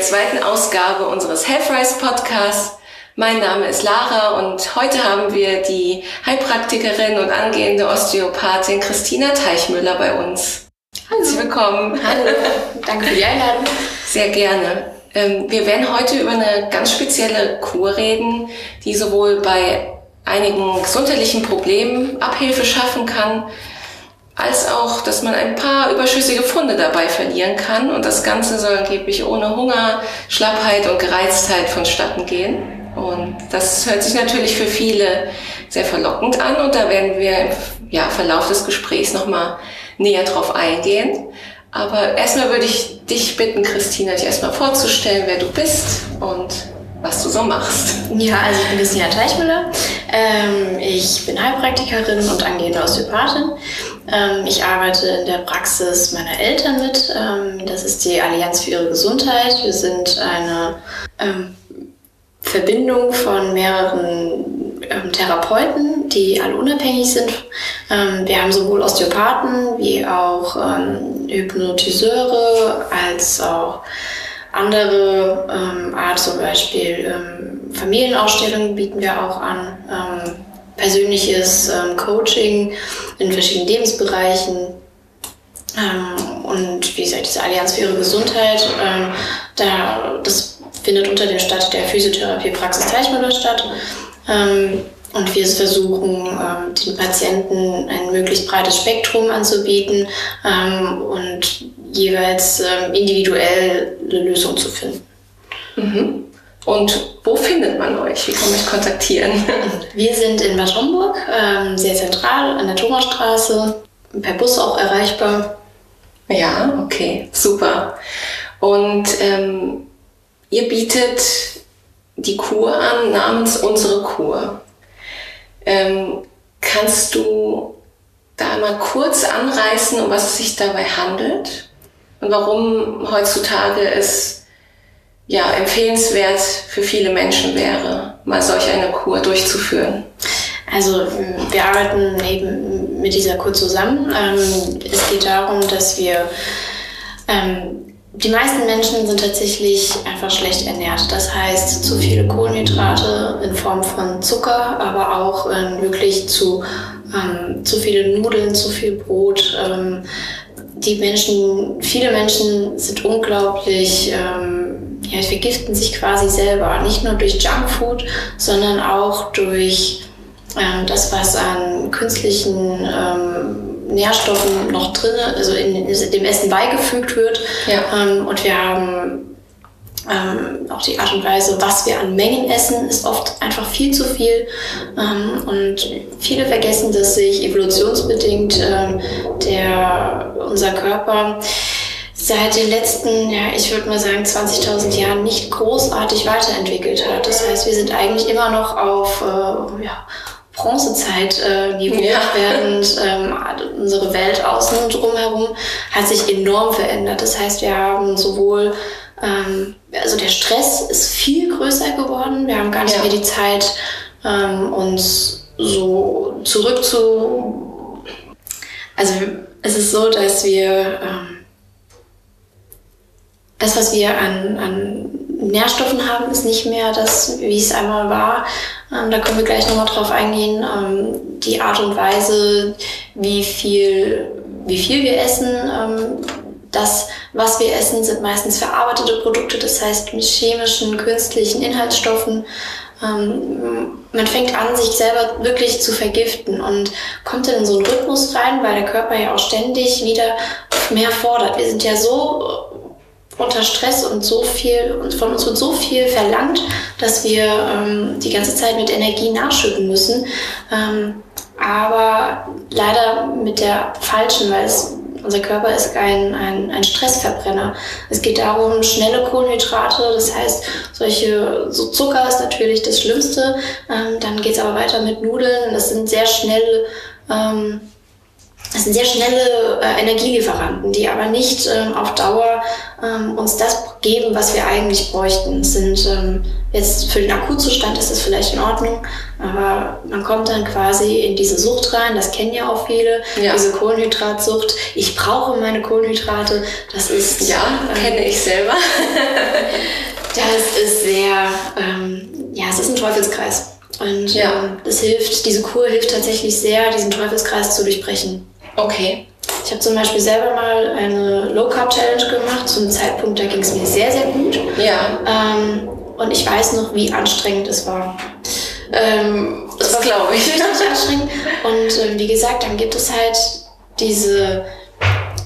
der zweiten Ausgabe unseres Healthrise Podcasts. Mein Name ist Lara und heute haben wir die Heilpraktikerin und angehende Osteopathin Christina Teichmüller bei uns. Hallo. Herzlich willkommen. Hallo, danke für die Einladung. Sehr gerne. Ähm, wir werden heute über eine ganz spezielle Kur reden, die sowohl bei einigen gesundheitlichen Problemen Abhilfe schaffen kann, als auch, dass man ein paar überschüssige Funde dabei verlieren kann. Und das Ganze soll angeblich ohne Hunger, Schlappheit und Gereiztheit vonstatten gehen. Und das hört sich natürlich für viele sehr verlockend an. Und da werden wir im ja, Verlauf des Gesprächs nochmal näher drauf eingehen. Aber erstmal würde ich dich bitten, Christina, dich erstmal vorzustellen, wer du bist und was du so machst. Ja, also ich bin Christina Teichmüller. Ähm, ich bin Heilpraktikerin und angehende Osteopathin. Ähm, ich arbeite in der Praxis meiner Eltern mit. Ähm, das ist die Allianz für ihre Gesundheit. Wir sind eine ähm, Verbindung von mehreren ähm, Therapeuten, die alle unabhängig sind. Ähm, wir haben sowohl Osteopathen wie auch Hypnotiseure als auch andere ähm, Art, zum Beispiel ähm, Familienausstellungen bieten wir auch an, ähm, persönliches ähm, Coaching in verschiedenen Lebensbereichen ähm, und wie gesagt, diese Allianz für ihre Gesundheit, ähm, da, das findet unter dem Stadt der Physiotherapie Praxis Teichmüller statt. Und wir versuchen, den Patienten ein möglichst breites Spektrum anzubieten und jeweils ähm, individuell eine Lösung zu finden. Mhm. Und wo findet man euch? Wie kann man euch kontaktieren? Wir sind in Bad Homburg, ähm, sehr zentral an der Thomasstraße, per Bus auch erreichbar. Ja, okay, super. Und ähm, ihr bietet die Kur an namens Unsere Kur. Ähm, kannst du da mal kurz anreißen, um was es sich dabei handelt? Und warum heutzutage es ja empfehlenswert für viele Menschen wäre, mal solch eine Kur durchzuführen. Also wir arbeiten eben mit dieser Kur zusammen. Ähm, es geht darum, dass wir ähm, die meisten Menschen sind tatsächlich einfach schlecht ernährt. Das heißt, zu viele Kohlenhydrate in Form von Zucker, aber auch ähm, wirklich zu, ähm, zu viele Nudeln, zu viel Brot, ähm, die Menschen, viele Menschen sind unglaublich, ähm, ja, vergiften sich quasi selber. Nicht nur durch Junkfood, sondern auch durch ähm, das, was an künstlichen ähm, Nährstoffen noch drin, also in, in, dem Essen beigefügt wird. Ja. Ähm, und wir haben ähm, auch die Art und Weise, was wir an Mengen essen, ist oft einfach viel zu viel. Ähm, und viele vergessen, dass sich evolutionsbedingt ähm, der, unser Körper seit den letzten, ja, ich würde mal sagen, 20.000 Jahren nicht großartig weiterentwickelt hat. Das heißt, wir sind eigentlich immer noch auf äh, ja, Bronzezeit-Niveau, äh, ja. während ähm, unsere Welt außen drumherum hat sich enorm verändert. Das heißt, wir haben sowohl ähm, also der Stress ist viel größer geworden. Wir haben gar nicht ja. mehr die Zeit, ähm, uns so zurück zu. Also es ist so, dass wir ähm, das, was wir an, an Nährstoffen haben, ist nicht mehr das, wie es einmal war. Ähm, da können wir gleich nochmal drauf eingehen. Ähm, die Art und Weise, wie viel, wie viel wir essen, ähm, das, was wir essen, sind meistens verarbeitete Produkte, das heißt mit chemischen, künstlichen Inhaltsstoffen. Ähm, man fängt an, sich selber wirklich zu vergiften und kommt dann in so einen Rhythmus rein, weil der Körper ja auch ständig wieder mehr fordert. Wir sind ja so unter Stress und so viel, von uns wird so viel verlangt, dass wir ähm, die ganze Zeit mit Energie nachschütten müssen. Ähm, aber leider mit der falschen, weil es unser Körper ist ein, ein, ein Stressverbrenner. Es geht darum, schnelle Kohlenhydrate, das heißt, solche, so Zucker ist natürlich das Schlimmste. Ähm, dann geht es aber weiter mit Nudeln. Das sind sehr schnelle, ähm, das sind sehr schnelle äh, Energielieferanten, die aber nicht ähm, auf Dauer ähm, uns das geben, was wir eigentlich bräuchten. Es sind ähm, Jetzt für den Akutzustand ist es vielleicht in Ordnung, aber man kommt dann quasi in diese Sucht rein, das kennen ja auch viele, ja. diese Kohlenhydratsucht. Ich brauche meine Kohlenhydrate, das ist... Ja, ähm, kenne ich selber. das ist sehr, ähm, ja, es ist ein Teufelskreis. Und ja. ähm, das hilft, diese Kur hilft tatsächlich sehr, diesen Teufelskreis zu durchbrechen. Okay. Ich habe zum Beispiel selber mal eine Low Carb Challenge gemacht, zu einem Zeitpunkt, da ging es mir sehr, sehr gut. Ja. Ähm, und ich weiß noch, wie anstrengend es war. Ähm, das glaube ich. Richtig anstrengend. Und ähm, wie gesagt, dann gibt es halt diese,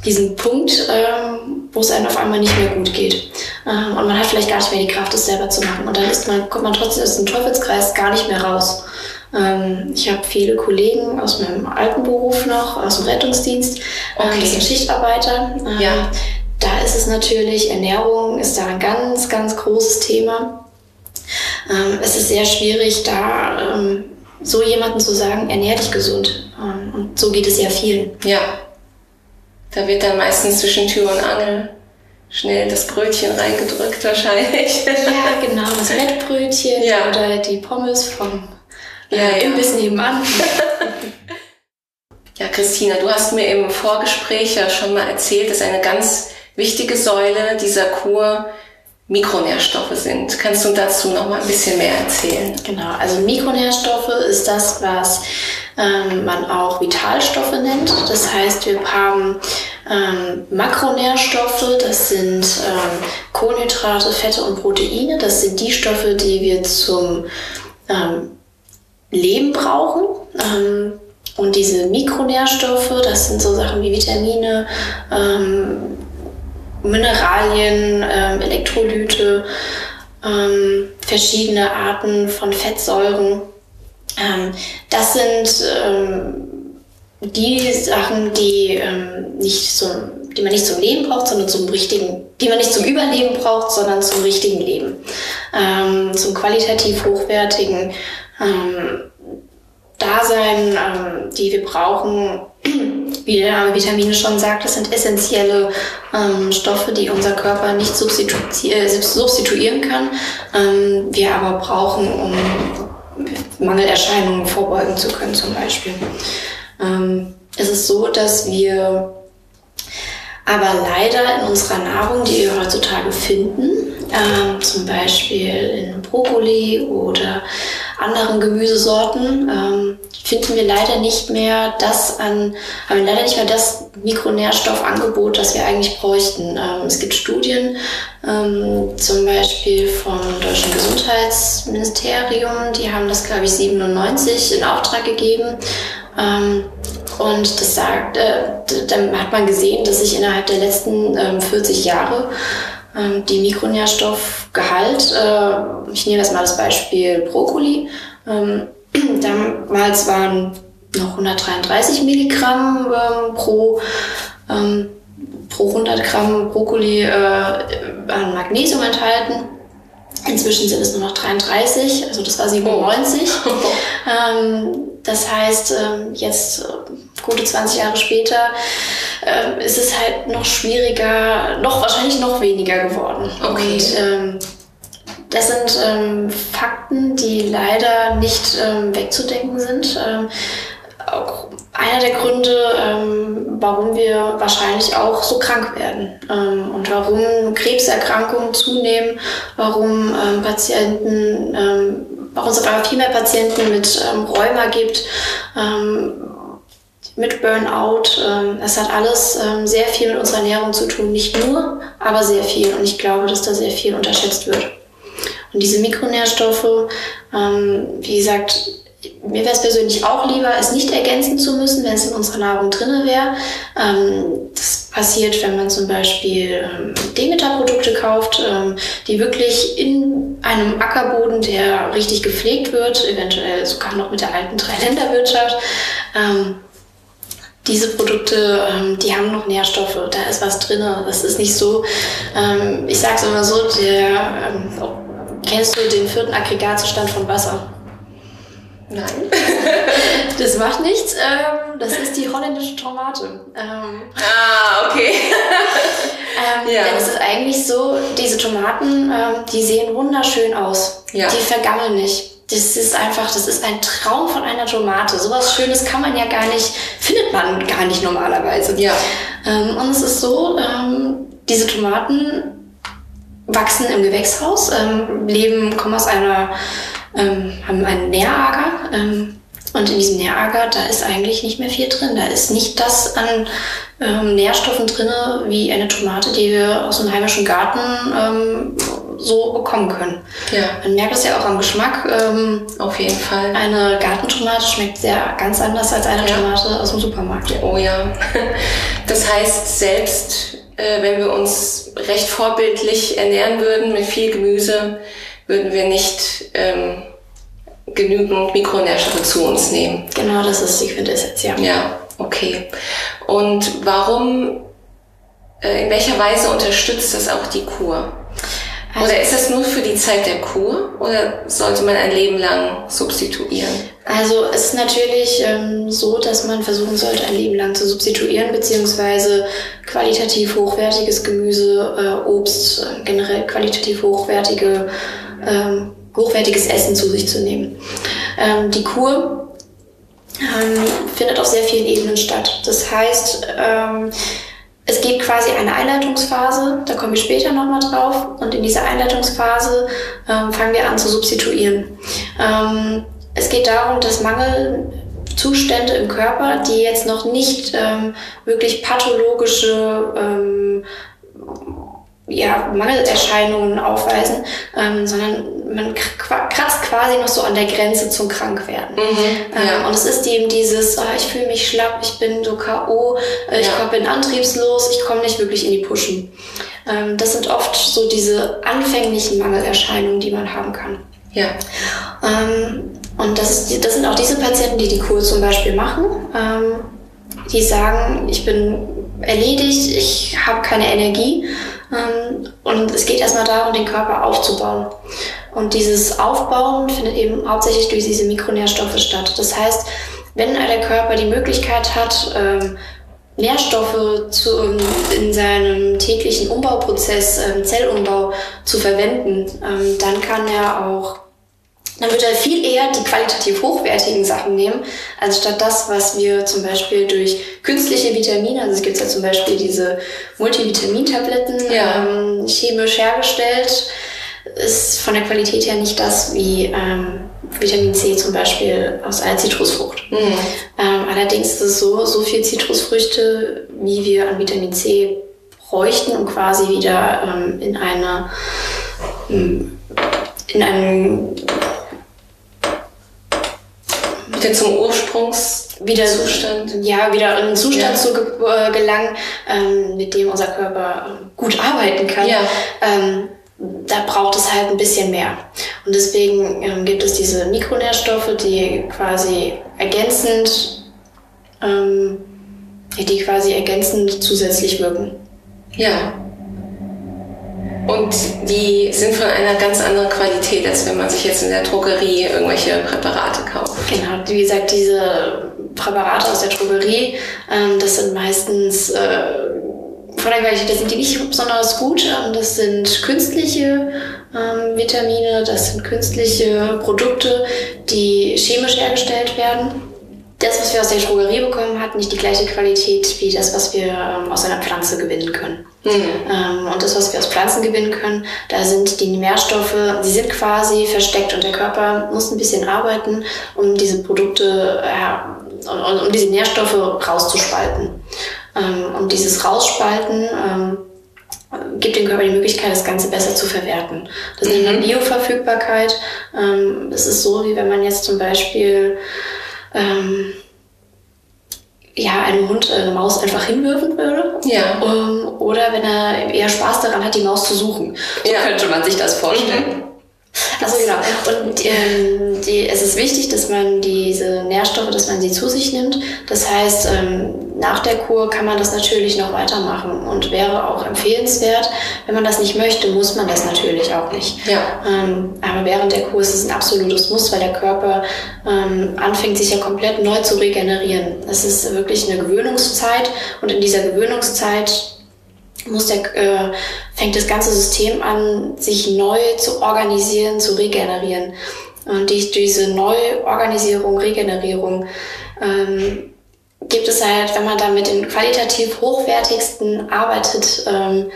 diesen Punkt, ähm, wo es einem auf einmal nicht mehr gut geht. Ähm, und man hat vielleicht gar nicht mehr die Kraft, es selber zu machen. Und dann ist man, kommt man trotzdem aus dem Teufelskreis gar nicht mehr raus. Ähm, ich habe viele Kollegen aus meinem alten Beruf noch, aus dem Rettungsdienst, ähm, okay. das sind Schichtarbeiter. Ähm, ja. Da ist es natürlich, Ernährung ist da ein ganz, ganz großes Thema. Ähm, es ist sehr schwierig, da ähm, so jemanden zu sagen, ernähr dich gesund. Ähm, und so geht es ja vielen. Ja. Da wird dann meistens zwischen Tür und Angel schnell das Brötchen reingedrückt wahrscheinlich. Ja, genau, das Mettbrötchen ja. oder die Pommes vom äh, ja, Imbiss nebenan. Ja, Christina, du hast mir im Vorgespräch ja schon mal erzählt, dass eine ganz wichtige Säule dieser Kur Mikronährstoffe sind. Kannst du dazu noch mal ein bisschen mehr erzählen? Genau, also Mikronährstoffe ist das, was ähm, man auch Vitalstoffe nennt. Das heißt, wir haben ähm, Makronährstoffe, das sind ähm, Kohlenhydrate, Fette und Proteine. Das sind die Stoffe, die wir zum ähm, Leben brauchen. Ähm, und diese Mikronährstoffe, das sind so Sachen wie Vitamine, ähm, Mineralien, ähm, Elektrolyte, ähm, verschiedene Arten von Fettsäuren. Ähm, das sind ähm, die Sachen, die ähm, nicht so, die man nicht zum Leben braucht, sondern zum richtigen, die man nicht zum Überleben braucht, sondern zum richtigen Leben, zum qualitativ hochwertigen Dasein, die wir brauchen, wie der Name Vitamine schon sagt, das sind essentielle ähm, Stoffe, die unser Körper nicht substitu äh, substituieren kann, ähm, wir aber brauchen, um Mangelerscheinungen vorbeugen zu können zum Beispiel. Ähm, es ist so, dass wir aber leider in unserer Nahrung, die wir heutzutage finden, ähm, zum Beispiel in Brokkoli oder anderen Gemüsesorten, ähm, finden wir leider nicht mehr das an, haben wir leider nicht mehr das Mikronährstoffangebot, das wir eigentlich bräuchten. Ähm, es gibt Studien, ähm, zum Beispiel vom Deutschen Gesundheitsministerium, die haben das, glaube ich, 97 in Auftrag gegeben. Ähm, und das sagt, äh, dann hat man gesehen, dass sich innerhalb der letzten ähm, 40 Jahre ähm, die Mikronährstoffgehalt, äh, ich nehme das mal das Beispiel Brokkoli, ähm, Damals waren noch 133 Milligramm ähm, pro, ähm, pro 100 Gramm Brokkoli äh, an Magnesium enthalten. Inzwischen sind es nur noch 33, also das war 97. Oh. ähm, das heißt, ähm, jetzt äh, gute 20 Jahre später äh, ist es halt noch schwieriger, noch wahrscheinlich noch weniger geworden. Okay. Und, ähm, das sind ähm, Fakten, die leider nicht ähm, wegzudenken sind. Einer der Gründe, ähm, warum wir wahrscheinlich auch so krank werden ähm, und warum Krebserkrankungen zunehmen, warum ähm, Patienten, ähm, warum es einmal viel mehr Patienten mit ähm, Rheuma gibt, ähm, mit Burnout. Ähm, es hat alles ähm, sehr viel mit unserer Ernährung zu tun. Nicht nur, aber sehr viel. Und ich glaube, dass da sehr viel unterschätzt wird. Und diese Mikronährstoffe, ähm, wie gesagt, mir wäre es persönlich auch lieber, es nicht ergänzen zu müssen, wenn es in unserer Nahrung drin wäre. Ähm, das passiert, wenn man zum Beispiel ähm, Demeter-Produkte kauft, ähm, die wirklich in einem Ackerboden, der richtig gepflegt wird, eventuell sogar noch mit der alten Dreiländerwirtschaft, ähm, diese Produkte, ähm, die haben noch Nährstoffe, da ist was drin. Das ist nicht so, ähm, ich sage es immer so, der, ähm, Kennst du den vierten Aggregatzustand von Wasser? Nein. das macht nichts. Ähm, das ist die holländische Tomate. Ähm, ah, okay. ähm, ja. Denn es ist eigentlich so, diese Tomaten, ähm, die sehen wunderschön aus. Ja. Die vergammeln nicht. Das ist einfach, das ist ein Traum von einer Tomate. Sowas Schönes kann man ja gar nicht, findet man gar nicht normalerweise. Ja. Ähm, und es ist so, ähm, diese Tomaten wachsen im Gewächshaus, ähm, leben, kommen aus einer, ähm, haben einen Nährager. Ähm, und in diesem Nährager, da ist eigentlich nicht mehr viel drin. Da ist nicht das an ähm, Nährstoffen drin, wie eine Tomate, die wir aus einem heimischen Garten ähm, so bekommen können. Ja. Man merkt es ja auch am Geschmack. Ähm, Auf jeden Fall. Eine Gartentomate schmeckt sehr ganz anders als eine ja. Tomate aus dem Supermarkt. Oh ja. Das heißt, selbst äh, wenn wir uns recht vorbildlich ernähren würden mit viel Gemüse, würden wir nicht ähm, genügend Mikronährstoffe zu uns nehmen. Genau, das ist die Quintessenz, ja. Ja, okay. Und warum, äh, in welcher Weise unterstützt das auch die Kur? Also oder ist das nur für die Zeit der Kur oder sollte man ein Leben lang substituieren? Also es ist natürlich ähm, so, dass man versuchen sollte, ein Leben lang zu substituieren, beziehungsweise qualitativ hochwertiges Gemüse, äh, Obst, äh, generell qualitativ hochwertige, ähm, hochwertiges Essen zu sich zu nehmen. Ähm, die Kur ähm, findet auf sehr vielen Ebenen statt. Das heißt, ähm, es gibt quasi eine Einleitungsphase, da komme ich später nochmal drauf. Und in dieser Einleitungsphase ähm, fangen wir an zu substituieren. Es geht darum, dass Mangelzustände im Körper, die jetzt noch nicht ähm, wirklich pathologische ähm, ja, Mangelerscheinungen aufweisen, ähm, sondern man kratzt quasi noch so an der Grenze zum Krankwerden. Mhm, ja. ähm, und es ist eben dieses, oh, ich fühle mich schlapp, ich bin so K.O., äh, ich ja. bin antriebslos, ich komme nicht wirklich in die Pushen. Ähm, das sind oft so diese anfänglichen Mangelerscheinungen, die man haben kann. Ja. Ähm, und das, das sind auch diese Patienten, die die Kur zum Beispiel machen, ähm, die sagen, ich bin erledigt, ich habe keine Energie ähm, und es geht erstmal darum, den Körper aufzubauen. Und dieses Aufbauen findet eben hauptsächlich durch diese Mikronährstoffe statt. Das heißt, wenn der Körper die Möglichkeit hat, ähm, Nährstoffe zu, in seinem täglichen Umbauprozess, ähm, Zellumbau zu verwenden, dann kann er auch dann wird er viel eher die qualitativ hochwertigen Sachen nehmen, als statt das, was wir zum Beispiel durch künstliche Vitamine, also es gibt ja zum Beispiel diese Multivitamintabletten, ja. ähm, chemisch hergestellt, ist von der Qualität her nicht das wie ähm, Vitamin C zum Beispiel aus einer Zitrusfrucht. Mhm. Ähm, allerdings ist es so, so viel Zitrusfrüchte, wie wir an Vitamin C bräuchten, um quasi wieder ähm, in eine in einem wieder zum Ursprungszustand. Ja, wieder in einen Zustand ja. zu äh, gelangen, ähm, mit dem unser Körper ähm, gut arbeiten kann. Ja. Ähm, da braucht es halt ein bisschen mehr. Und deswegen ähm, gibt es diese Mikronährstoffe, die quasi ergänzend, ähm, die quasi ergänzend zusätzlich wirken. Ja. Und die sind von einer ganz anderen Qualität, als wenn man sich jetzt in der Drogerie irgendwelche Präparate kauft. Genau, wie gesagt, diese Präparate aus der Drogerie, ähm, das sind meistens äh, von der Qualität sind die nicht besonders gut. Ähm, das sind künstliche ähm, Vitamine, das sind künstliche Produkte, die chemisch hergestellt werden das, was wir aus der Drogerie bekommen, hat nicht die gleiche Qualität wie das, was wir ähm, aus einer Pflanze gewinnen können. Mhm. Ähm, und das, was wir aus Pflanzen gewinnen können, da sind die Nährstoffe, die sind quasi versteckt und der Körper muss ein bisschen arbeiten, um diese Produkte, äh, um, diese Nährstoffe rauszuspalten. Ähm, und dieses Rausspalten, ähm, gibt dem Körper die Möglichkeit, das Ganze besser zu verwerten. Das nennt man mhm. Bioverfügbarkeit. Es ist so, wie wenn man jetzt zum Beispiel ähm, ja, einem Hund eine Maus einfach hinwürfen würde. Ja. Um, oder wenn er eher Spaß daran hat, die Maus zu suchen. So ja. könnte man sich das vorstellen. Mhm. Also genau. Und ähm, die, es ist wichtig, dass man diese Nährstoffe, dass man sie zu sich nimmt. Das heißt, ähm, nach der Kur kann man das natürlich noch weitermachen und wäre auch empfehlenswert. Wenn man das nicht möchte, muss man das natürlich auch nicht. Ja. Ähm, aber während der Kur ist es ein absolutes Muss, weil der Körper ähm, anfängt, sich ja komplett neu zu regenerieren. Es ist wirklich eine Gewöhnungszeit und in dieser Gewöhnungszeit muss der, äh, fängt das ganze System an, sich neu zu organisieren, zu regenerieren. Und durch diese Neuorganisierung, Regenerierung ähm, gibt es halt, wenn man da mit den qualitativ hochwertigsten arbeitet, ähm,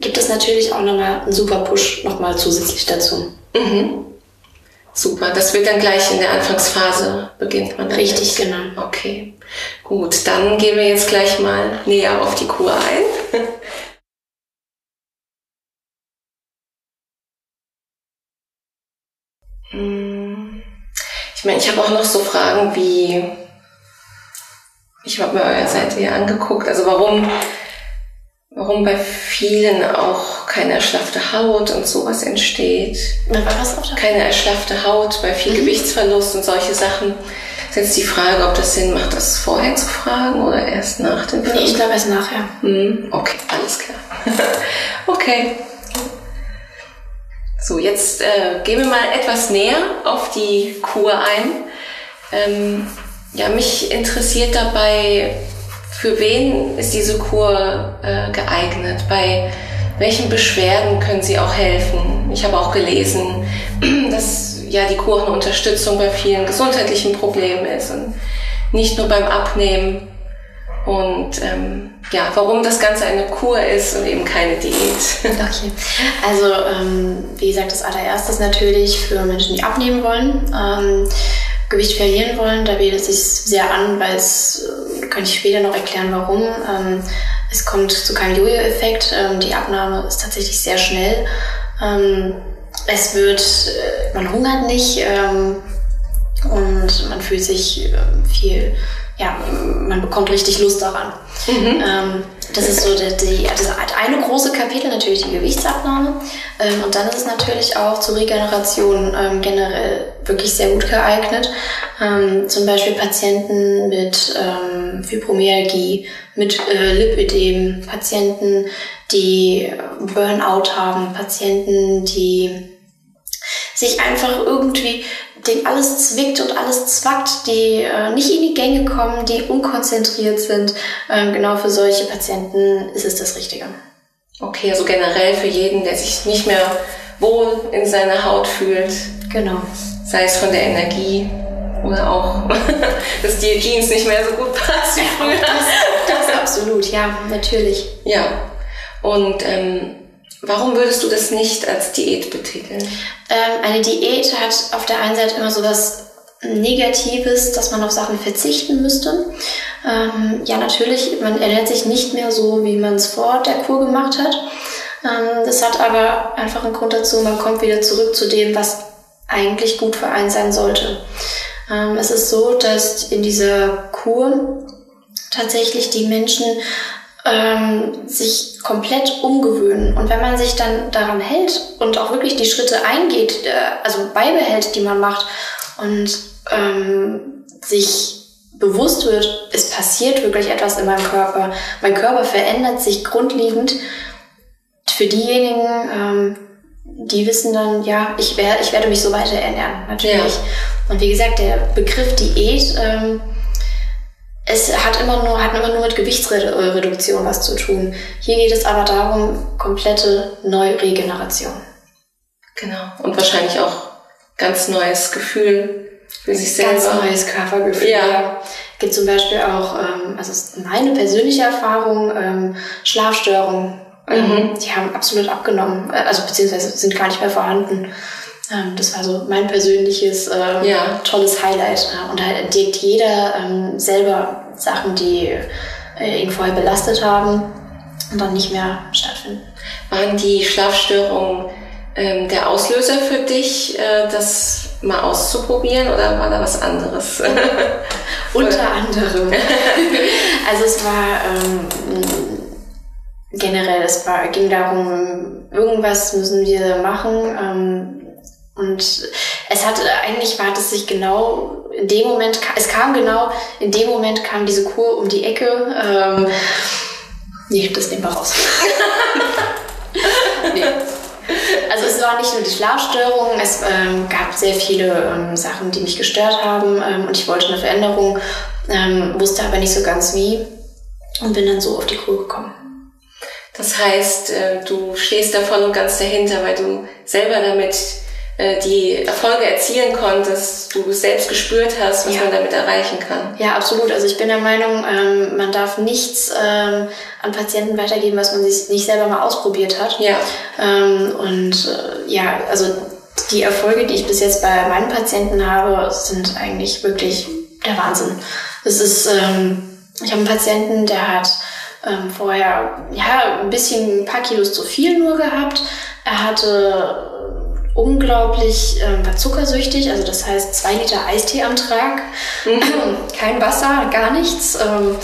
gibt es natürlich auch nochmal einen super Push nochmal zusätzlich dazu. Mhm. Super, das wird dann gleich in der Anfangsphase beginnt man. Richtig, jetzt. genau. Okay, gut, dann gehen wir jetzt gleich mal näher auf die Kur ein. Hm. ich meine, ich habe auch noch so Fragen wie, ich habe mir eure Seite hier angeguckt, also warum warum bei vielen auch keine erschlaffte Haut und sowas entsteht. Was auch keine erschlaffte Haut bei viel mhm. Gewichtsverlust und solche Sachen. Ist jetzt die Frage, ob das Sinn macht, das vorher zu fragen oder erst nach dem Film? Nee, ich glaube erst nachher. Mhm. Okay, alles klar. okay. So, jetzt äh, gehen wir mal etwas näher auf die Kur ein. Ähm, ja, mich interessiert dabei, für wen ist diese Kur äh, geeignet? Bei welchen Beschwerden können sie auch helfen? Ich habe auch gelesen, dass ja die Kur eine Unterstützung bei vielen gesundheitlichen Problemen ist und nicht nur beim Abnehmen. Und ähm, ja, warum das Ganze eine Kur ist und eben keine Diät. Okay. Also, ähm, wie gesagt, das allererstes natürlich für Menschen, die abnehmen wollen. Ähm, Gewicht verlieren wollen. Da bietet es sich sehr an, weil es, äh, kann ich später noch erklären, warum. Ähm, es kommt zu keinem Jojo-Effekt. Ähm, die Abnahme ist tatsächlich sehr schnell. Ähm, es wird, äh, man hungert nicht ähm, und man fühlt sich äh, viel, ja, man bekommt richtig Lust daran. Mhm. Ähm, das ist so die, die, das eine große Kapitel, natürlich die Gewichtsabnahme. Ähm, und dann ist es natürlich auch zur Regeneration ähm, generell wirklich sehr gut geeignet. Ähm, zum Beispiel Patienten mit ähm, Fibromyalgie, mit äh, Lipödem, Patienten, die Burnout haben, Patienten, die sich einfach irgendwie den alles zwickt und alles zwackt, die äh, nicht in die Gänge kommen, die unkonzentriert sind. Ähm, genau für solche Patienten ist es das Richtige. Okay, also generell für jeden, der sich nicht mehr wohl in seiner Haut fühlt. Genau. Sei es von der Energie oder auch, dass die Jeans nicht mehr so gut passen wie früher. Das, das absolut, ja, natürlich. Ja. Und ähm, Warum würdest du das nicht als Diät betiteln? Ähm, eine Diät hat auf der einen Seite immer so was Negatives, dass man auf Sachen verzichten müsste. Ähm, ja, natürlich, man ernährt sich nicht mehr so, wie man es vor der Kur gemacht hat. Ähm, das hat aber einfach einen Grund dazu, man kommt wieder zurück zu dem, was eigentlich gut für einen sein sollte. Ähm, es ist so, dass in dieser Kur tatsächlich die Menschen ähm, sich komplett umgewöhnen. Und wenn man sich dann daran hält und auch wirklich die Schritte eingeht, äh, also beibehält, die man macht und ähm, sich bewusst wird, es passiert wirklich etwas in meinem Körper. Mein Körper verändert sich grundlegend. Für diejenigen, ähm, die wissen dann, ja, ich, werde ich werde mich so weiter ernähren, natürlich. Ja. Und wie gesagt, der Begriff Diät, ähm, es hat immer nur, hat immer nur mit Gewichtsreduktion was zu tun. Hier geht es aber darum, komplette Neuregeneration. Genau. Und wahrscheinlich auch ganz neues Gefühl für sich selber. Ganz neues Körpergefühl. Ja. Gibt zum Beispiel auch, ähm, also ist meine persönliche Erfahrung, ähm, Schlafstörungen. Ähm, mhm. Die haben absolut abgenommen, äh, also beziehungsweise sind gar nicht mehr vorhanden. Ähm, das war so mein persönliches ähm, ja. tolles Highlight. Und da entdeckt jeder ähm, selber Sachen, die äh, ihn vorher belastet haben und dann nicht mehr stattfinden. Waren die Schlafstörungen ähm, der Auslöser für dich, äh, das mal auszuprobieren oder war da was anderes? Unter anderem. also es war ähm, generell, es war, ging darum, irgendwas müssen wir machen. Ähm, Und es hat eigentlich war das sich genau in dem Moment, es kam genau in dem Moment kam diese Kur um die Ecke. Ähm, nee, das nehmen wir raus. nee. Also es war nicht nur die Schlafstörung, es ähm, gab sehr viele ähm, Sachen, die mich gestört haben ähm, und ich wollte eine Veränderung, ähm, wusste aber nicht so ganz wie und bin dann so auf die Kur gekommen. Das heißt, äh, du stehst da voll und ganz dahinter, weil du selber damit die Erfolge erzielen konntest, du selbst gespürt hast, was ja. man damit erreichen kann. Ja, absolut. Also ich bin der Meinung, ähm, man darf nichts ähm, an Patienten weitergeben, was man sich nicht selber mal ausprobiert hat. Ja. Ähm, und äh, ja, also die Erfolge, die ich bis jetzt bei meinen Patienten habe, sind eigentlich wirklich der Wahnsinn. Es ist, ähm, ich habe einen Patienten, der hat ähm, vorher ja ein bisschen ein paar Kilos zu viel nur gehabt. Er hatte unglaublich, ähm, war zuckersüchtig, also das heißt zwei Liter Eistee am Tag, mhm. kein Wasser, gar nichts. Ähm,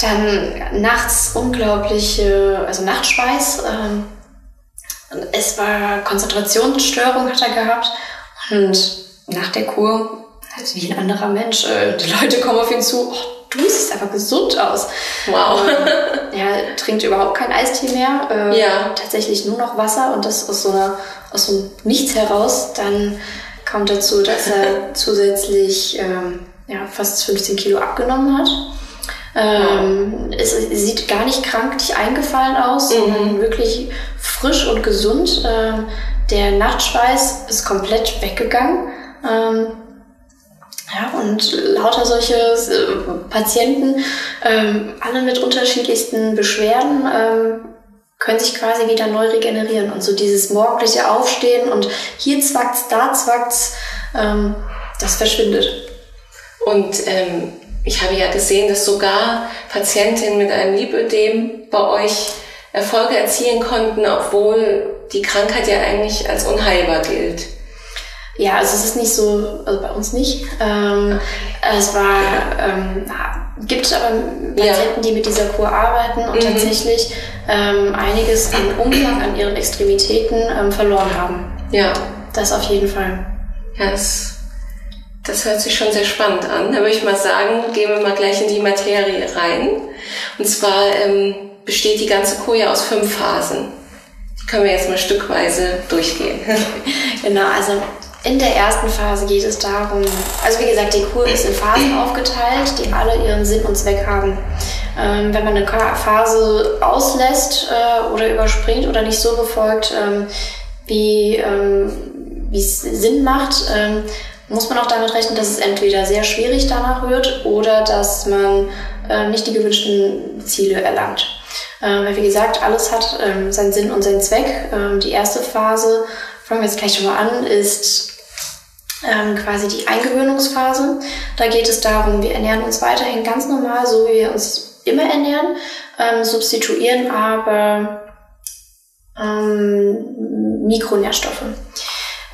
dann nachts unglaubliche, also Nachtschweiß. Ähm, es war Konzentrationsstörung hat er gehabt und nach der Kur, also wie ein anderer Mensch, äh, die Leute kommen auf ihn zu, oh, du siehst einfach gesund aus. Wow. Ähm, er trinkt überhaupt kein Eistee mehr, äh, ja. tatsächlich nur noch Wasser und das aus so einer aus dem Nichts heraus, dann kommt dazu, dass er zusätzlich ähm, ja, fast 15 Kilo abgenommen hat. Ähm, es, es, sieht gar nicht krank, nicht eingefallen aus, mhm. sondern wirklich frisch und gesund. Ähm, der Nachtschweiß ist komplett weggegangen. Ähm, ja, und lauter solche äh, Patienten, ähm, alle mit unterschiedlichsten Beschwerden, ähm, können sich quasi wieder neu regenerieren. Und so dieses morgendliche Aufstehen und hier zwackt's, da zwackt's, ähm, das verschwindet. Und ähm, ich habe ja gesehen, dass sogar Patientinnen mit einem Lipödem bei euch Erfolge erzielen konnten, obwohl die Krankheit ja eigentlich als unheilbar gilt. Ja, also es ist nicht so, also bei uns nicht. Ähm, es war, ähm, gibt aber Patienten, ja. die mit dieser Kur arbeiten und mhm. tatsächlich ähm, einiges an Umfang an ihren Extremitäten ähm, verloren haben. Ja. Das auf jeden Fall. Ja, das, das hört sich schon sehr spannend an. Da würde ich mal sagen, gehen wir mal gleich in die Materie rein. Und zwar ähm, besteht die ganze Kur ja aus fünf Phasen. Können wir jetzt mal stückweise durchgehen. genau, also in der ersten Phase geht es darum, also wie gesagt, die Kur ist in Phasen aufgeteilt, die alle ihren Sinn und Zweck haben. Ähm, wenn man eine Phase auslässt äh, oder überspringt oder nicht so befolgt, ähm, wie ähm, es Sinn macht, ähm, muss man auch damit rechnen, dass es entweder sehr schwierig danach wird oder dass man äh, nicht die gewünschten Ziele erlangt. Äh, weil wie gesagt, alles hat ähm, seinen Sinn und seinen Zweck. Ähm, die erste Phase, fangen wir jetzt gleich schon mal an, ist ähm, quasi die Eingewöhnungsphase. Da geht es darum, wir ernähren uns weiterhin ganz normal, so wie wir uns immer ernähren, ähm, substituieren aber ähm, Mikronährstoffe.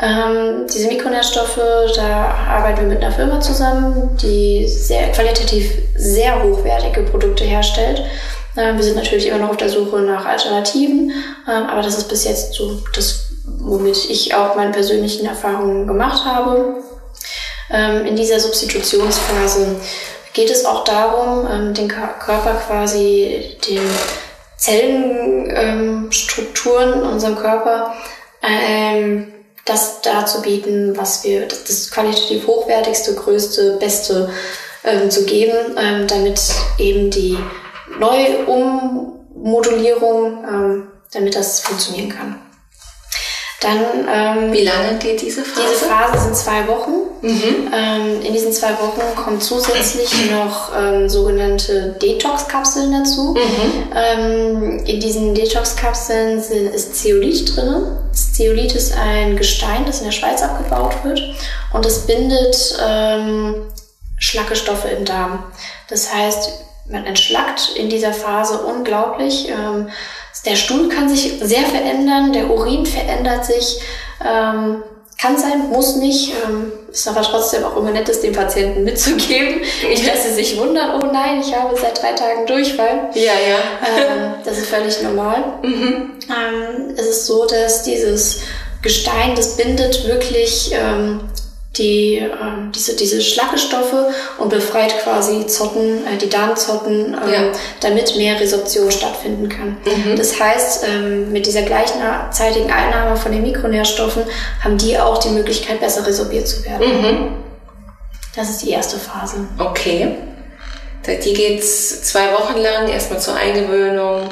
Ähm, diese Mikronährstoffe, da arbeiten wir mit einer Firma zusammen, die sehr qualitativ sehr hochwertige Produkte herstellt. Ähm, wir sind natürlich immer noch auf der Suche nach Alternativen, ähm, aber das ist bis jetzt so das womit ich auch meine persönlichen Erfahrungen gemacht habe. Ähm, in dieser Substitutionsphase geht es auch darum, ähm, den Körper quasi den Zellenstrukturen in unserem Körper ähm, das darzubieten, was wir, das, das qualitativ hochwertigste, größte, beste ähm, zu geben, ähm, damit eben die Neuummodulierung, ähm, damit das funktionieren kann. Dann, ähm, Wie lange geht diese Phase? Diese Phase sind zwei Wochen. Mhm. Ähm, in diesen zwei Wochen kommen zusätzlich noch ähm, sogenannte Detox-Kapseln dazu. Mhm. Ähm, in diesen Detox-Kapseln ist Zeolit drin. Das Zeolit ist ein Gestein, das in der Schweiz abgebaut wird und es bindet ähm, Schlackestoffe im Darm. Das heißt, man entschlackt in dieser Phase unglaublich. Ähm, der Stuhl kann sich sehr verändern, der Urin verändert sich. Ähm, kann sein, muss nicht. Ähm, ist aber trotzdem auch immer nett, es dem Patienten mitzugeben. Nicht, dass sie sich wundern, oh nein, ich habe seit drei Tagen Durchfall. Ja, ja. Ähm, das ist völlig normal. Mhm. Ähm, es ist so, dass dieses Gestein, das bindet wirklich ähm, die, äh, diese, diese Schlackestoffe und befreit quasi Zotten, äh, die Darmzotten, ähm, ja. damit mehr Resorption stattfinden kann. Mhm. Das heißt, ähm, mit dieser gleichzeitigen Einnahme von den Mikronährstoffen haben die auch die Möglichkeit, besser resorbiert zu werden. Mhm. Das ist die erste Phase. Okay. Die geht's zwei Wochen lang erstmal zur Eingewöhnung.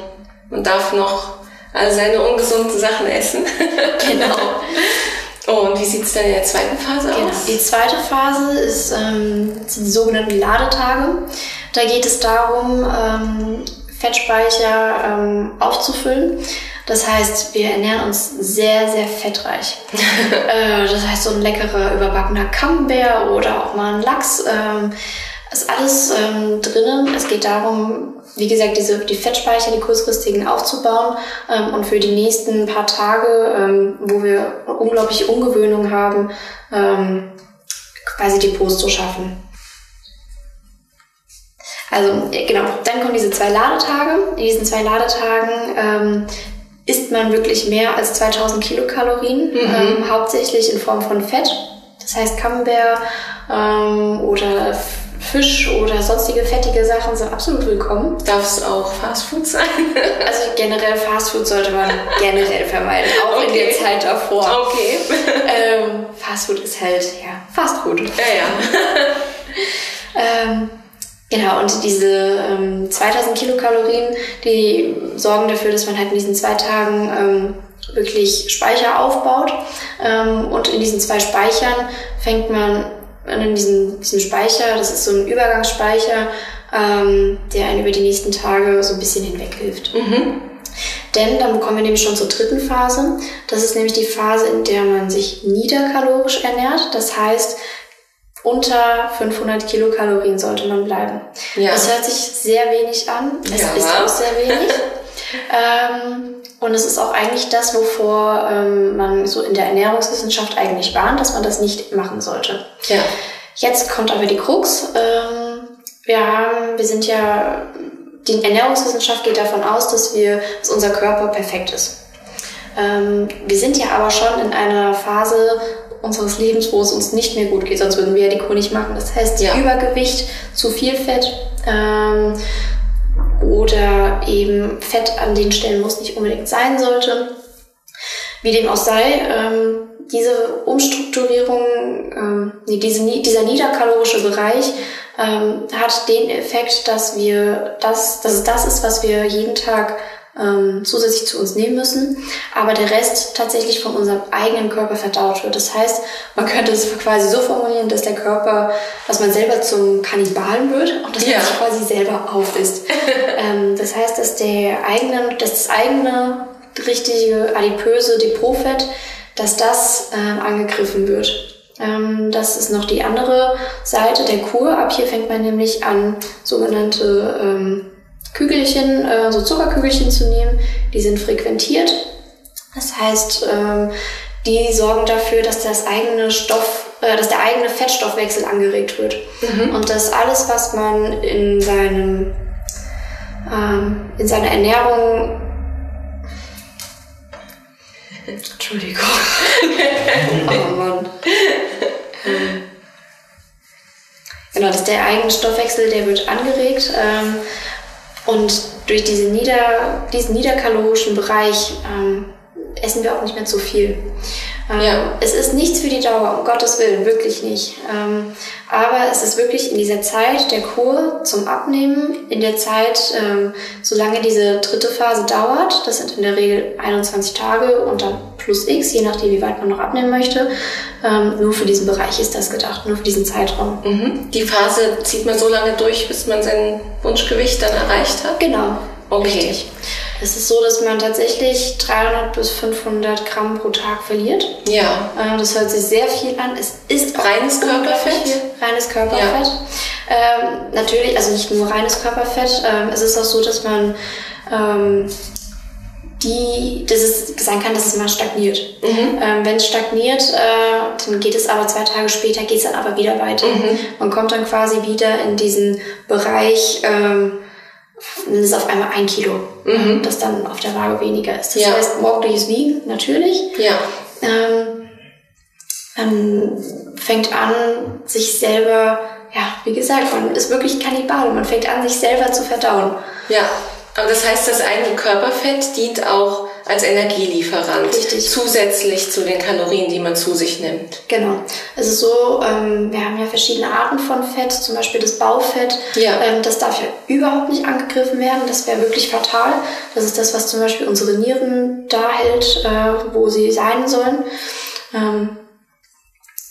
Man darf noch all seine ungesunden Sachen essen. Genau. Oh, und wie sieht es dann in der zweiten Phase genau. aus? Die zweite Phase ist, ähm, sind die sogenannten Ladetage. Da geht es darum, ähm, Fettspeicher ähm, aufzufüllen. Das heißt, wir ernähren uns sehr, sehr fettreich. äh, das heißt, so ein leckerer überbackener Camembert oder auch mal ein Lachs. Ähm, ist alles ähm, drinnen. Es geht darum, wie gesagt, diese, die Fettspeicher, die kurzfristigen aufzubauen ähm, und für die nächsten paar Tage, ähm, wo wir unglaubliche Umgewöhnung haben, ähm, quasi Depots zu schaffen. Also genau, dann kommen diese zwei Ladetage. In diesen zwei Ladetagen ähm, isst man wirklich mehr als 2000 Kilokalorien, mhm. ähm, hauptsächlich in Form von Fett. Das heißt Camembert ähm, oder Fisch oder sonstige fettige Sachen sind absolut willkommen. Darf es auch Fastfood sein? also generell Fastfood sollte man generell vermeiden, auch okay. in der Zeit davor. Okay. ähm, Fastfood ist halt, ja, Fastfood. Ja, ja. ähm, genau, und diese ähm, 2000 Kilokalorien, die sorgen dafür, dass man halt in diesen zwei Tagen ähm, wirklich Speicher aufbaut. Ähm, und in diesen zwei Speichern fängt man in diesem, diesem Speicher, das ist so ein Übergangsspeicher, ähm, der einen über die nächsten Tage so ein bisschen hinweg hilft. Mhm. Denn dann kommen wir nämlich schon zur dritten Phase. Das ist nämlich die Phase, in der man sich niederkalorisch ernährt. Das heißt, unter 500 Kilokalorien sollte man bleiben. Ja. Das hört sich sehr wenig an. Es ja. ist auch sehr wenig. ähm, und es ist auch eigentlich das, wovor ähm, man so in der Ernährungswissenschaft eigentlich warnt, dass man das nicht machen sollte. Ja. Jetzt kommt aber die Krux. Ähm, wir haben, wir sind ja, die Ernährungswissenschaft geht davon aus, dass wir, dass unser Körper perfekt ist. Ähm, wir sind ja aber schon in einer Phase unseres Lebens, wo es uns nicht mehr gut geht, sonst würden wir ja die Kur nicht machen. Das heißt, ja. Übergewicht, zu viel Fett, ähm, oder eben Fett an den Stellen, wo es nicht unbedingt sein sollte. Wie dem auch sei, ähm, diese Umstrukturierung, ähm, nee, diese, dieser niederkalorische Bereich ähm, hat den Effekt, dass wir das, dass es das ist, was wir jeden Tag ähm, zusätzlich zu uns nehmen müssen, aber der Rest tatsächlich von unserem eigenen Körper verdaut wird. Das heißt, man könnte es quasi so formulieren, dass der Körper, dass man selber zum Kannibalen wird und dass ja. man sich quasi selber aufisst. ähm, das heißt, dass der eigene, dass das eigene richtige adipöse Depotfett, dass das ähm, angegriffen wird. Ähm, das ist noch die andere Seite der Kur. Ab hier fängt man nämlich an, sogenannte ähm, Kügelchen, äh, so Zuckerkügelchen zu nehmen. Die sind frequentiert. Das heißt, ähm, die sorgen dafür, dass das eigene Stoff, äh, dass der eigene Fettstoffwechsel angeregt wird. Mhm. Und dass alles, was man in seinem, ähm, in seiner Ernährung Entschuldigung. oh Mann. Genau, dass der eigene Stoffwechsel, der wird angeregt. Ähm, und durch diese nieder, diesen niederkalorischen Bereich ähm, essen wir auch nicht mehr zu viel. Ähm, ja. Es ist nichts für die Dauer, um Gottes Willen, wirklich nicht. Ähm, aber es ist wirklich in dieser Zeit der Kur zum Abnehmen, in der Zeit, ähm, solange diese dritte Phase dauert, das sind in der Regel 21 Tage und dann plus X, je nachdem, wie weit man noch abnehmen möchte, ähm, nur für diesen Bereich ist das gedacht, nur für diesen Zeitraum. Mhm. Die Phase zieht man so lange durch, bis man sein Wunschgewicht dann erreicht hat? Genau. Okay. Richtig. Es ist so, dass man tatsächlich 300 bis 500 Gramm pro Tag verliert. Ja. Ähm, das hört sich sehr viel an. Es ist reines Körperfett. Reines Körperfett. Ja. Ähm, natürlich, also nicht nur reines Körperfett. Ähm, es ist auch so, dass man ähm, die, dass es sein kann, dass es mal stagniert. Mhm. Ähm, Wenn es stagniert, äh, dann geht es aber zwei Tage später, geht es dann aber wieder weiter. Mhm. Man kommt dann quasi wieder in diesen Bereich, ähm, dann ist auf einmal ein Kilo, mhm. das dann auf der Waage weniger ist. Das ja. heißt, morgendliches Wiegen, natürlich. Ja. ähm, man fängt an, sich selber, ja, wie gesagt, man ist wirklich Kannibale. Man fängt an, sich selber zu verdauen. Ja, aber das heißt, das eigene Körperfett dient auch als Energielieferant Richtig. zusätzlich zu den Kalorien, die man zu sich nimmt. Genau. Ist so, ähm, wir haben ja verschiedene Arten von Fett, zum Beispiel das Baufett. Ja. Ähm, das darf ja überhaupt nicht angegriffen werden. Das wäre wirklich fatal. Das ist das, was zum Beispiel unsere Nieren da hält, äh, wo sie sein sollen. Ähm,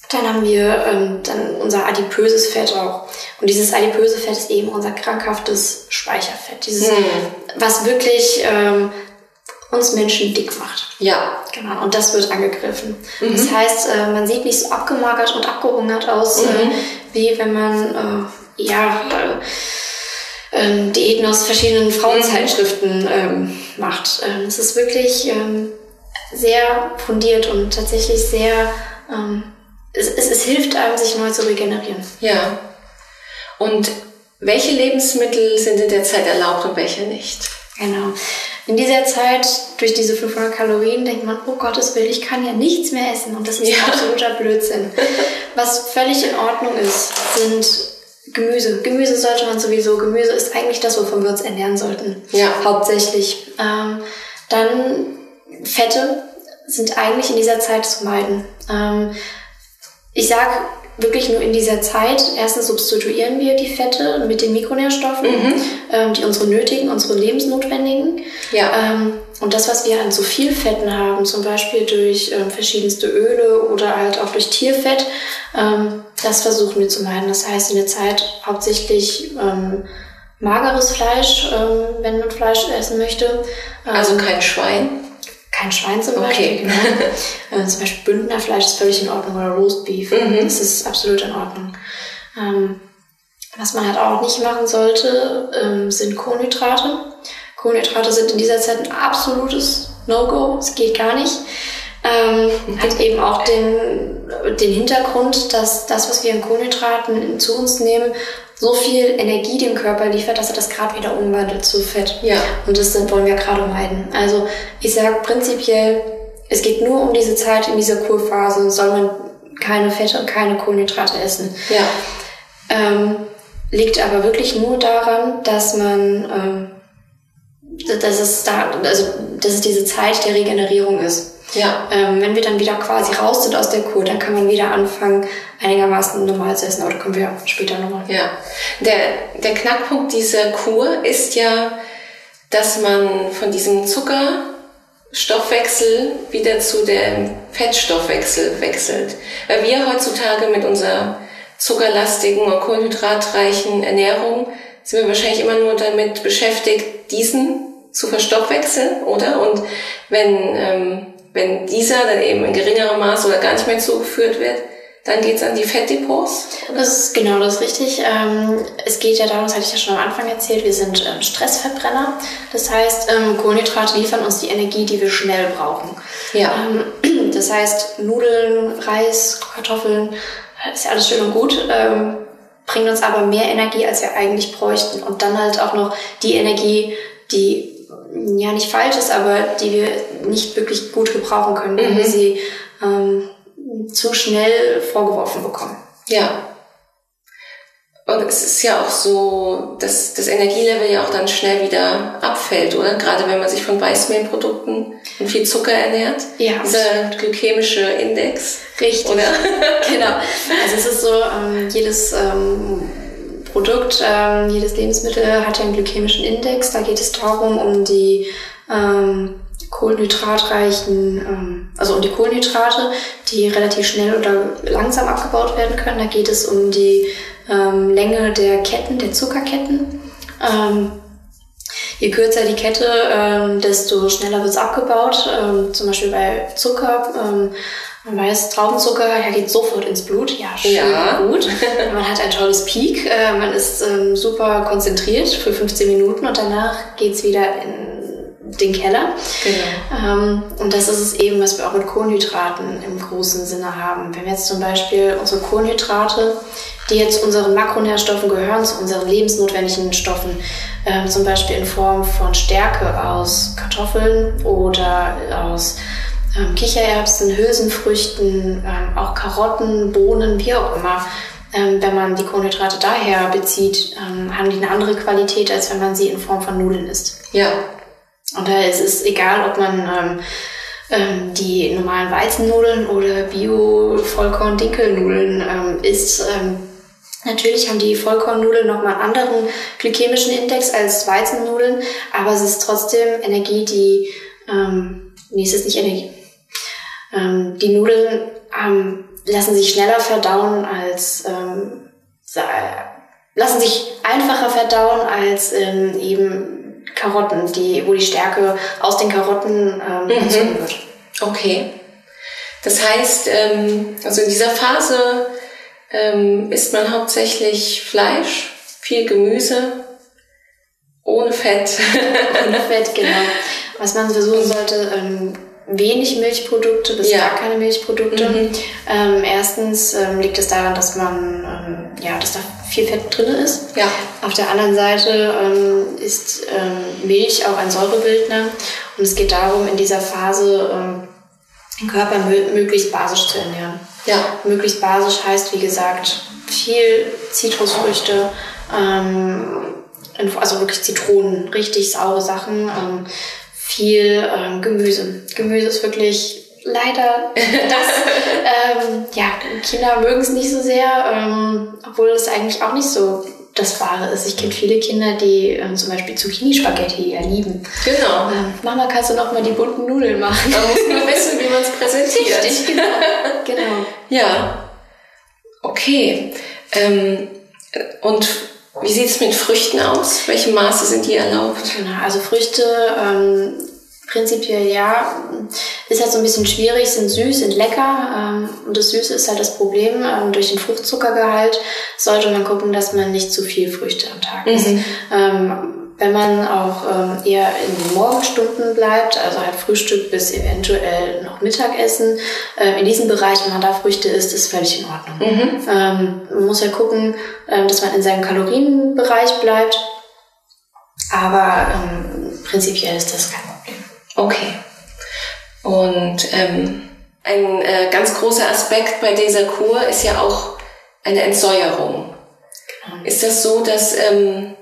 dann haben wir ähm, dann unser adipöses Fett auch. Und dieses adipöse Fett ist eben unser krankhaftes Speicherfett. Dieses, Hm. was wirklich ähm, uns Menschen dick macht. Ja, Genau, und das wird angegriffen. Mhm. Das heißt, äh, man sieht nicht so abgemagert und abgehungert aus, Mhm. äh, wie wenn man äh, ja äh, ähm, Diäten aus verschiedenen Frauenzeitschriften ähm, macht. Ähm, es ist wirklich ähm, sehr fundiert und tatsächlich sehr, ähm, es, es, es hilft einem, sich neu zu regenerieren. ja. Und welche Lebensmittel sind in der Zeit erlaubt und welche nicht? Genau. In dieser Zeit, durch diese 500 Kalorien, denkt man, oh Gottes Willen, ich kann ja nichts mehr essen. Und das ist Ja. absoluter Blödsinn. Was völlig in Ordnung ist, sind Gemüse. Gemüse sollte man sowieso. Gemüse ist eigentlich das, wovon wir uns ernähren sollten. Ja. Hauptsächlich. Ähm, dann Fette sind eigentlich in dieser Zeit zu meiden. Ähm, ich sag wirklich nur in dieser Zeit, erstens substituieren wir die Fette mit den Mikronährstoffen, ähm, die unsere nötigen, unsere lebensnotwendigen. Ja. Ähm, und das, was wir an so viel Fetten haben, zum Beispiel durch ähm, verschiedenste Öle oder halt auch durch Tierfett, ähm, das versuchen wir zu meiden. Das heißt, in der Zeit hauptsächlich ähm, mageres Fleisch, ähm, wenn man Fleisch essen möchte. Also kein Schwein. Kein Schwein zum Okay. Beispiel. Genau. Äh, zum Beispiel Bündnerfleisch ist völlig in Ordnung oder Roastbeef. Mhm. Das ist absolut in Ordnung. Ähm, was man halt auch nicht machen sollte, ähm, sind Kohlenhydrate. Kohlenhydrate sind in dieser Zeit ein absolutes No-Go. Es geht gar nicht. Ähm, hat eben auch den, den Hintergrund, dass das, was wir an Kohlenhydraten zu uns nehmen, so viel Energie dem Körper liefert, dass er das gerade wieder umwandelt zu Fett. Ja. Und das wollen wir gerade meiden. Also ich sage prinzipiell, es geht nur um diese Zeit in dieser Kurphase, soll man keine Fette und keine Kohlenhydrate essen. Ja. Ähm, liegt aber wirklich nur daran, dass man, ähm, dass es da, also dass es diese Zeit der Regenerierung ist. Ja. Ähm, wenn wir dann wieder quasi raus sind aus der Kur, dann kann man wieder anfangen, einigermaßen normal zu essen. Aber da kommen wir später nochmal. Ja, der, der Knackpunkt dieser Kur ist ja, dass man von diesem Zuckerstoffwechsel wieder zu dem Fettstoffwechsel wechselt. Weil wir heutzutage mit unserer zuckerlastigen und kohlenhydratreichen Ernährung sind wir wahrscheinlich immer nur damit beschäftigt, diesen zu verstoffwechseln, oder? Und wenn, ähm, wenn dieser dann eben in geringerem Maß oder gar nicht mehr zugeführt wird, dann geht's an die Fettdepots. Das ist genau das ist richtig. Ähm, es geht ja darum, das hatte ich ja schon am Anfang erzählt, wir sind ähm, Stressverbrenner. Das heißt, ähm, Kohlenhydrate liefern uns die Energie, die wir schnell brauchen. Ja. Das heißt, Nudeln, Reis, Kartoffeln, ist ja alles schön und gut, bringen uns aber mehr Energie, als wir eigentlich bräuchten. Und dann halt auch noch die Energie, die ja nicht falsch ist, aber die wir nicht wirklich gut gebrauchen können, wenn wir sie ähm, zu schnell vorgeworfen bekommen. Ja. Und es ist ja auch so, dass das Energielevel ja auch dann schnell wieder abfällt, oder? Gerade wenn man sich von Weißmehlprodukten und viel Zucker ernährt. Ja, Dieser glykämische Index. Richtig. Oder? genau. Also es ist so, ähm, jedes ähm, Produkt, ähm, jedes Lebensmittel hat ja einen glykämischen Index. Da geht es darum, um die ähm, kohlenhydratreichen, ähm, also um die Kohlenhydrate, die relativ schnell oder langsam abgebaut werden können. Da geht es um die ähm, Länge der Ketten, der Zuckerketten. Ähm, Je kürzer die Kette, ähm, desto schneller wird es abgebaut. Ähm, zum Beispiel bei Zucker, ähm, man weiß, Traubenzucker, der geht sofort ins Blut. Ja, schön Ja. gut. Man hat ein tolles Peak, äh, man ist ähm, super konzentriert für 15 Minuten und danach geht's wieder in den Keller. Genau. Ähm, und das ist es eben, was wir auch mit Kohlenhydraten im großen Sinne haben. Wenn wir jetzt zum Beispiel unsere Kohlenhydrate, die jetzt unseren Makronährstoffen gehören, zu unseren lebensnotwendigen Stoffen, ähm, zum Beispiel in Form von Stärke aus Kartoffeln oder aus ähm, Kichererbsen, Hülsenfrüchten, ähm, auch Karotten, Bohnen, wie auch immer. Ähm, wenn man die Kohlenhydrate daher bezieht, ähm, haben die eine andere Qualität, als wenn man sie in Form von Nudeln isst. Ja. Und da ist es egal, ob man ähm, ähm, die normalen Weizennudeln oder Bio-Vollkorn-Dinkelnudeln isst. Natürlich haben die Vollkornnudeln nochmal einen anderen glykämischen Index als Weizennudeln, aber es ist trotzdem Energie, die, ähm, nee, es ist nicht Energie. Ähm, die Nudeln ähm, lassen sich schneller verdauen als, ähm, lassen sich einfacher verdauen als ähm, eben Karotten, die, wo die Stärke aus den Karotten ähm, mhm. gezogen wird. Okay. Das heißt, ähm, also in dieser Phase ähm, isst man hauptsächlich Fleisch, viel Gemüse, ohne Fett. ohne Fett, genau. Was man versuchen sollte, ähm, wenig Milchprodukte bis ja. gar keine Milchprodukte. Mhm. Ähm, erstens ähm, liegt es daran, dass man ähm, ja, dass da viel Fett drin ist. Ja. Auf der anderen Seite ähm, ist ähm, Milch auch ein Säurebildner und es geht darum, in dieser Phase ähm, den Körper möglichst basisch zu ernähren. Ja. Möglichst basisch heißt, wie gesagt, viel Zitrusfrüchte, also wirklich Zitronen, richtig saure Sachen viel ähm, Gemüse. Gemüse ist wirklich leider das. ähm, ja, Kinder mögen es nicht so sehr, ähm, obwohl es eigentlich auch nicht so das Wahre ist. Ich kenne viele Kinder, die ähm, zum Beispiel Zucchini-Spaghetti ja lieben. Genau. Ähm, Mama, kannst du noch mal die bunten Nudeln machen? Man muss nur wissen, wie man es präsentiert. Richtig, genau. genau. Ja. Okay. Ähm, und wie sieht es mit Früchten aus? Welche Maße sind die erlaubt? Genau, also Früchte ähm, prinzipiell ja. Ist halt so ein bisschen schwierig, sind süß, sind lecker. Ähm, und das Süße ist halt das Problem. Ähm, durch den Fruchtzuckergehalt sollte man gucken, dass man nicht zu viel Früchte am Tag isst. Mhm. Ähm, wenn man auch ähm, eher in den Morgenstunden bleibt, also halt Frühstück bis eventuell noch Mittagessen, äh, in diesem Bereich, wenn man da Früchte isst, ist völlig in Ordnung. Mhm. Ähm, man muss ja gucken, ähm, dass man in seinem Kalorienbereich bleibt, aber ähm, prinzipiell ist das kein Problem. Okay. Und ähm, ein äh, ganz großer Aspekt bei dieser Kur ist ja auch eine Entsäuerung. Genau. Ist das so, dass ähm,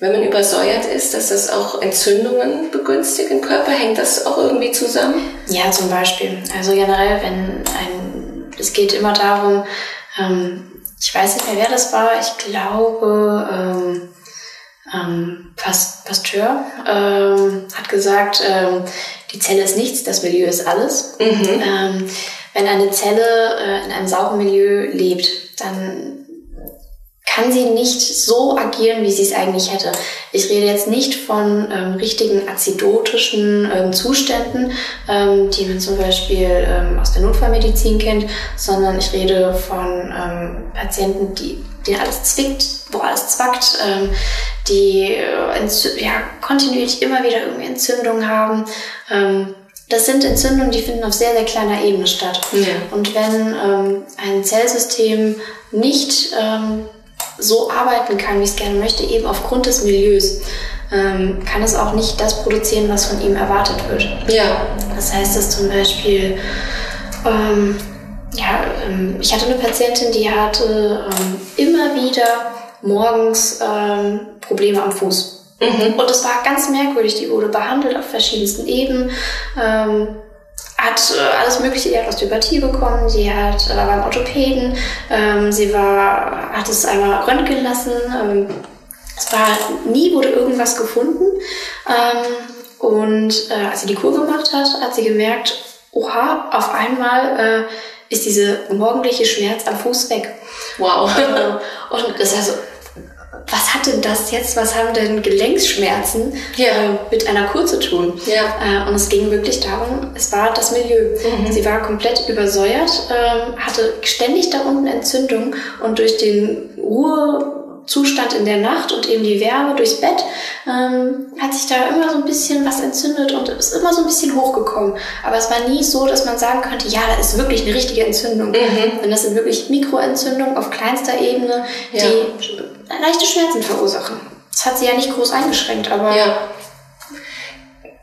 wenn man übersäuert ist, dass das auch Entzündungen begünstigt im Körper? Hängt das auch irgendwie zusammen? Ja, zum Beispiel. Also generell, wenn ein, es geht immer darum, ähm, ich weiß nicht mehr, wer das war, ich glaube, ähm, ähm, Pasteur ähm, hat gesagt, ähm, die Zelle ist nichts, das Milieu ist alles. Mhm. Ähm, wenn eine Zelle äh, in einem sauren Milieu lebt, dann kann sie nicht so agieren, wie sie es eigentlich hätte. Ich rede jetzt nicht von ähm, richtigen azidotischen ähm, Zuständen, ähm, die man zum Beispiel ähm, aus der Notfallmedizin kennt, sondern ich rede von ähm, Patienten, die, denen alles zwickt, wo alles zwackt, ähm, die äh, ja, kontinuierlich immer wieder irgendwie Entzündungen haben. das sind Entzündungen, die finden auf sehr, sehr kleiner Ebene statt. Ja. Und wenn ein Zellsystem nicht so arbeiten kann, wie es gerne möchte, eben aufgrund des Milieus, ähm, kann es auch nicht das produzieren, was von ihm erwartet wird. Ja. Das heißt, dass zum Beispiel, ähm, ja, ähm, ich hatte eine Patientin, die hatte ähm, immer wieder morgens ähm, Probleme am Fuß. Mhm. Und das war ganz merkwürdig. Die wurde behandelt auf verschiedensten Ebenen. Ähm, hat äh, alles Mögliche, die hat Osteopathie bekommen, sie hat, war beim Orthopäden, ähm, sie war, hat es einmal röntgen lassen, ähm, es war, nie wurde irgendwas gefunden. Ähm, und äh, als sie die Kur gemacht hat, hat sie gemerkt, oha, auf einmal äh, ist diese morgendliche Schmerz am Fuß weg. Wow. Äh, und das ist also was hat denn das jetzt, was haben denn Gelenksschmerzen ja. äh, mit einer Kur zu tun? Ja. Äh, und es ging wirklich darum, es war das Milieu. Mhm. Sie war komplett übersäuert, äh, hatte ständig da unten Entzündung und durch den Ruhe Zustand in der Nacht und eben die Wärme durchs Bett, ähm, hat sich da immer so ein bisschen was entzündet und ist immer so ein bisschen hochgekommen. Aber es war nie so, dass man sagen könnte, ja, da ist wirklich eine richtige Entzündung. Mhm. Denn das sind wirklich Mikroentzündungen auf kleinster Ebene, die ja. leichte Schmerzen verursachen. Das hat sie ja nicht groß eingeschränkt, aber... Ja.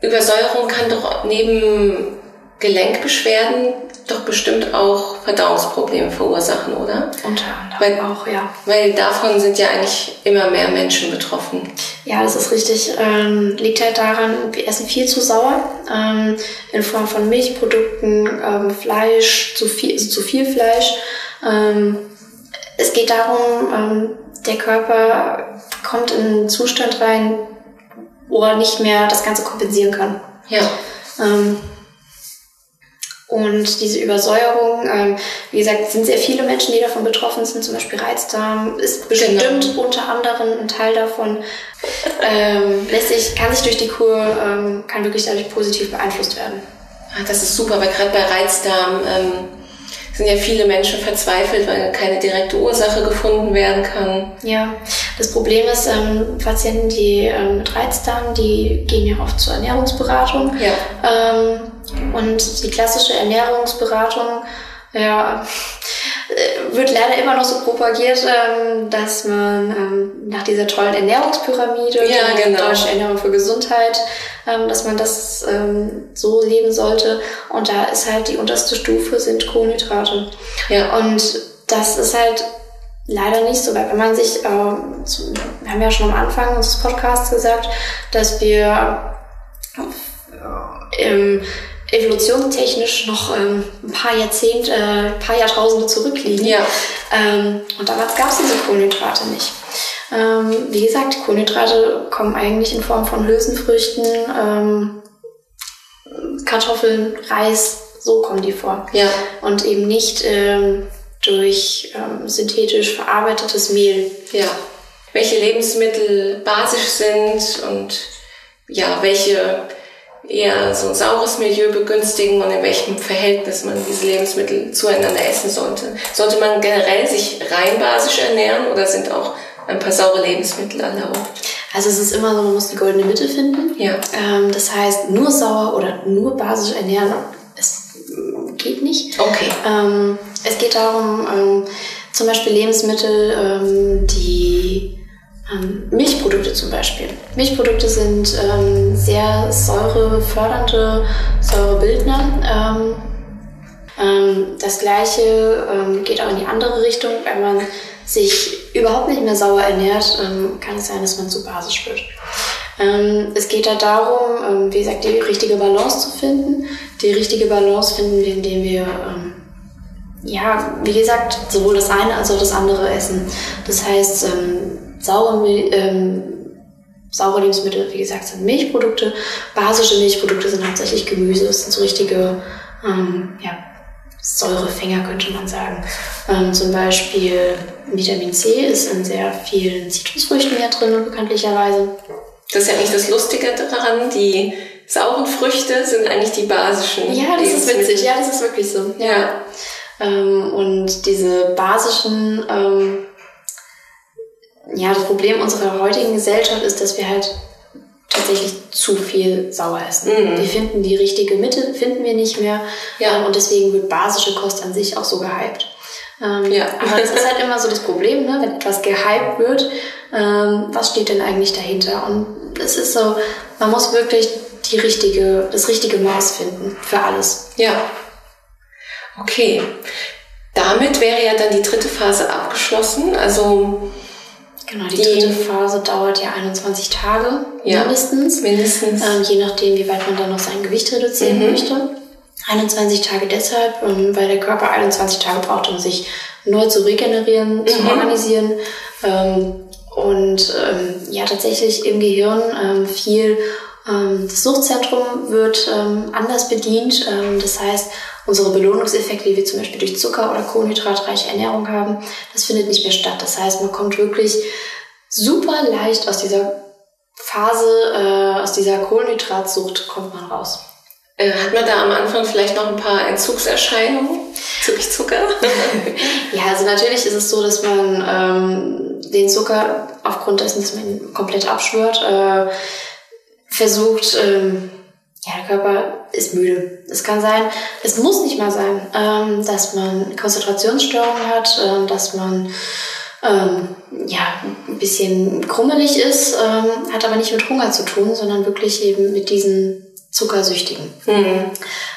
Übersäuerung kann doch neben Gelenkbeschwerden doch bestimmt auch Verdauungsprobleme verursachen, oder? Unter anderem Weil- auch, ja. Weil davon sind ja eigentlich immer mehr Menschen betroffen. Ja, das ist richtig. Ähm, liegt halt daran, wir essen viel zu sauer ähm, in Form von Milchprodukten, ähm, Fleisch, zu viel, also zu viel Fleisch. Ähm, es geht darum, ähm, der Körper kommt in einen Zustand rein, wo er nicht mehr das Ganze kompensieren kann. Ja. Ähm, und diese Übersäuerung, ähm, wie gesagt, sind sehr viele Menschen, die davon betroffen sind. Zum Beispiel Reizdarm ist bestimmt unter anderem ein Teil davon. Ähm, lässt sich, kann sich durch die Kur, ähm, kann wirklich dadurch positiv beeinflusst werden. Ah, Das ist super, weil gerade bei Reizdarm ähm, sind ja viele Menschen verzweifelt, weil keine direkte Ursache gefunden werden kann. Ja, das Problem ist, ähm, Patienten, die ähm, mit Reizdarm, die gehen ja oft zur Ernährungsberatung. Ja. Ähm, und die klassische Ernährungsberatung ja, äh, wird leider immer noch so propagiert, ähm, dass man ähm, nach dieser tollen Ernährungspyramide, Ja, die genau. deutsche Ernährung für Gesundheit, ähm, dass man das so leben sollte. Und da ist halt die unterste Stufe sind Kohlenhydrate. Ja. Und das ist halt leider nicht so, weil wenn man sich, wir haben ja schon am Anfang unseres Podcasts gesagt, dass wir äh, ähm, evolutionstechnisch noch ähm, ein paar Jahrzehnte, äh, ein paar Jahrtausende zurückliegen. Ja. Ähm, und damals gab es diese Kohlenhydrate nicht. Ähm, wie gesagt, Kohlenhydrate kommen eigentlich in Form von Hülsenfrüchten, ähm, Kartoffeln, Reis, so kommen die vor Ja. und eben nicht ähm, durch ähm, synthetisch verarbeitetes Mehl. Ja. Welche Lebensmittel basisch sind und ja, welche eher so ein saures Milieu begünstigen und in welchem Verhältnis man diese Lebensmittel zueinander essen sollte. Sollte man generell sich rein basisch ernähren oder sind auch ein paar saure Lebensmittel erlaubt? Also es ist immer so, man muss die goldene Mitte finden. Ja. Ähm, das heißt, nur sauer oder nur basisch ernähren, es geht nicht. Okay. Ähm, es geht darum, ähm, zum Beispiel Lebensmittel, ähm, die Milchprodukte zum Beispiel. Milchprodukte sind ähm, sehr säurefördernde Säurebildner. Ähm, ähm, das gleiche ähm, geht auch in die andere Richtung. Wenn man sich überhaupt nicht mehr sauer ernährt, ähm, kann es sein, dass man zu basisch wird. Ähm, es geht da darum, ähm, wie gesagt, die richtige Balance zu finden. Die richtige Balance finden wir, indem wir, ähm, ja, wie gesagt, sowohl das eine als auch das andere essen. Das heißt, ähm, saure, ähm, saure Lebensmittel, wie gesagt, sind Milchprodukte. Basische Milchprodukte sind hauptsächlich Gemüse. Das sind so richtige, ähm, ja, Säurefänger, könnte man sagen. Ähm, zum Beispiel Vitamin C ist in sehr vielen Zitrusfrüchten ja drin, bekanntlicherweise. Das ist ja eigentlich das Lustige daran, die sauren Früchte sind eigentlich die basischen. Ja, das ist witzig. Ja, das ist wirklich so. Ja. Ähm, und diese basischen, ähm, ja, das Problem unserer heutigen Gesellschaft ist, dass wir halt tatsächlich zu viel sauer essen. Mhm. Wir finden die richtige Mitte, finden wir nicht mehr. Ja. Ähm, und deswegen wird basische Kost an sich auch so gehypt. Ähm, Ja. Aber das ist halt immer so das Problem, ne? wenn etwas gehypt wird, ähm, was steht denn eigentlich dahinter? Und es ist so, man muss wirklich die richtige, das richtige Maß finden für alles. Ja. Okay. Damit wäre ja dann die dritte Phase abgeschlossen. Also Genau, die, Die- dritte Phase dauert ja 21 Tage Ja. mindestens. mindestens. Ähm, je nachdem, wie weit man dann noch sein Gewicht reduzieren Mhm. möchte. 21 Tage deshalb, ähm, weil der Körper 21 Tage braucht, um sich neu zu regenerieren, zu Mhm. organisieren. Ähm, und ähm, ja, tatsächlich im Gehirn ähm, viel, das Suchtzentrum wird ähm, anders bedient. Ähm, das heißt, unsere Belohnungseffekte, die wir zum Beispiel durch Zucker oder kohlenhydratreiche Ernährung haben, das findet nicht mehr statt. Das heißt, man kommt wirklich super leicht aus dieser Phase, äh, aus dieser Kohlenhydratsucht kommt man raus. Äh, hat man da am Anfang vielleicht noch ein paar Entzugserscheinungen? Zügig Zucker? Ja, also natürlich ist es so, dass man ähm, den Zucker aufgrund dessen, dass man ihn komplett abschwört, äh, versucht, ähm, ja, der Körper ist müde. Es kann sein, es muss nicht mal sein, ähm, dass man Konzentrationsstörungen hat, ähm, dass man ähm, ja, ein bisschen krummelig ist, ähm, hat aber nicht mit Hunger zu tun, sondern wirklich eben mit diesen Zuckersüchtigen. hm.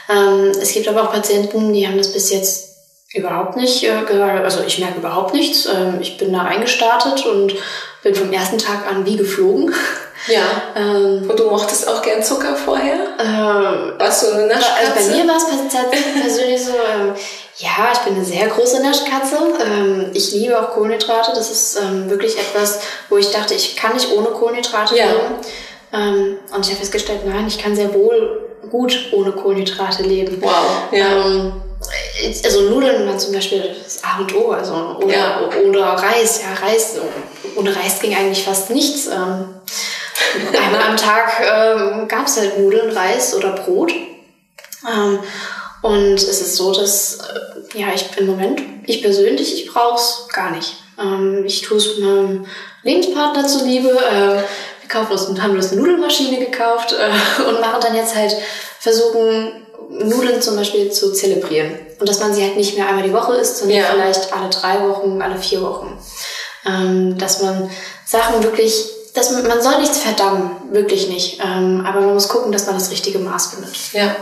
Ähm, es gibt aber auch Patienten, die haben das bis jetzt überhaupt nicht äh, gehört. Also ich merke überhaupt nichts. Ähm, ich bin da reingestartet und bin vom ersten Tag an wie geflogen. Ja. Ähm, und du mochtest auch gern Zucker vorher? Äh, Warst du eine Naschkatze? Also bei mir war es persönlich so, ähm, ja, ich bin eine sehr große Naschkatze. Ähm, ich liebe auch Kohlenhydrate. Das ist ähm, wirklich etwas, wo ich dachte, ich kann nicht ohne Kohlenhydrate ja. leben. Ähm, und ich habe festgestellt, nein, ich kann sehr wohl gut ohne Kohlenhydrate leben. Wow. Ja. Ähm, also Nudeln waren zum Beispiel das A und O, also oder, ja. oder Reis. Ja, Reis, ohne Reis ging eigentlich fast nichts. Ähm, einmal am Tag ähm, gab es halt Nudeln, Reis oder Brot. Ähm, und es ist so, dass äh, ja ich im Moment, ich persönlich, ich brauche es gar nicht. Ähm, ich tue es meinem Lebenspartner zuliebe. Äh, wir kaufen uns, haben uns eine Nudelmaschine gekauft äh, und machen dann jetzt halt versuchen Nudeln zum Beispiel zu zelebrieren. Und dass man sie halt nicht mehr einmal die Woche isst, sondern ja. vielleicht alle drei Wochen, alle vier Wochen. Ähm, dass man Sachen wirklich, dass man, man soll nichts verdammen, wirklich nicht. Ähm, aber man muss gucken, dass man das richtige Maß findet. Ja.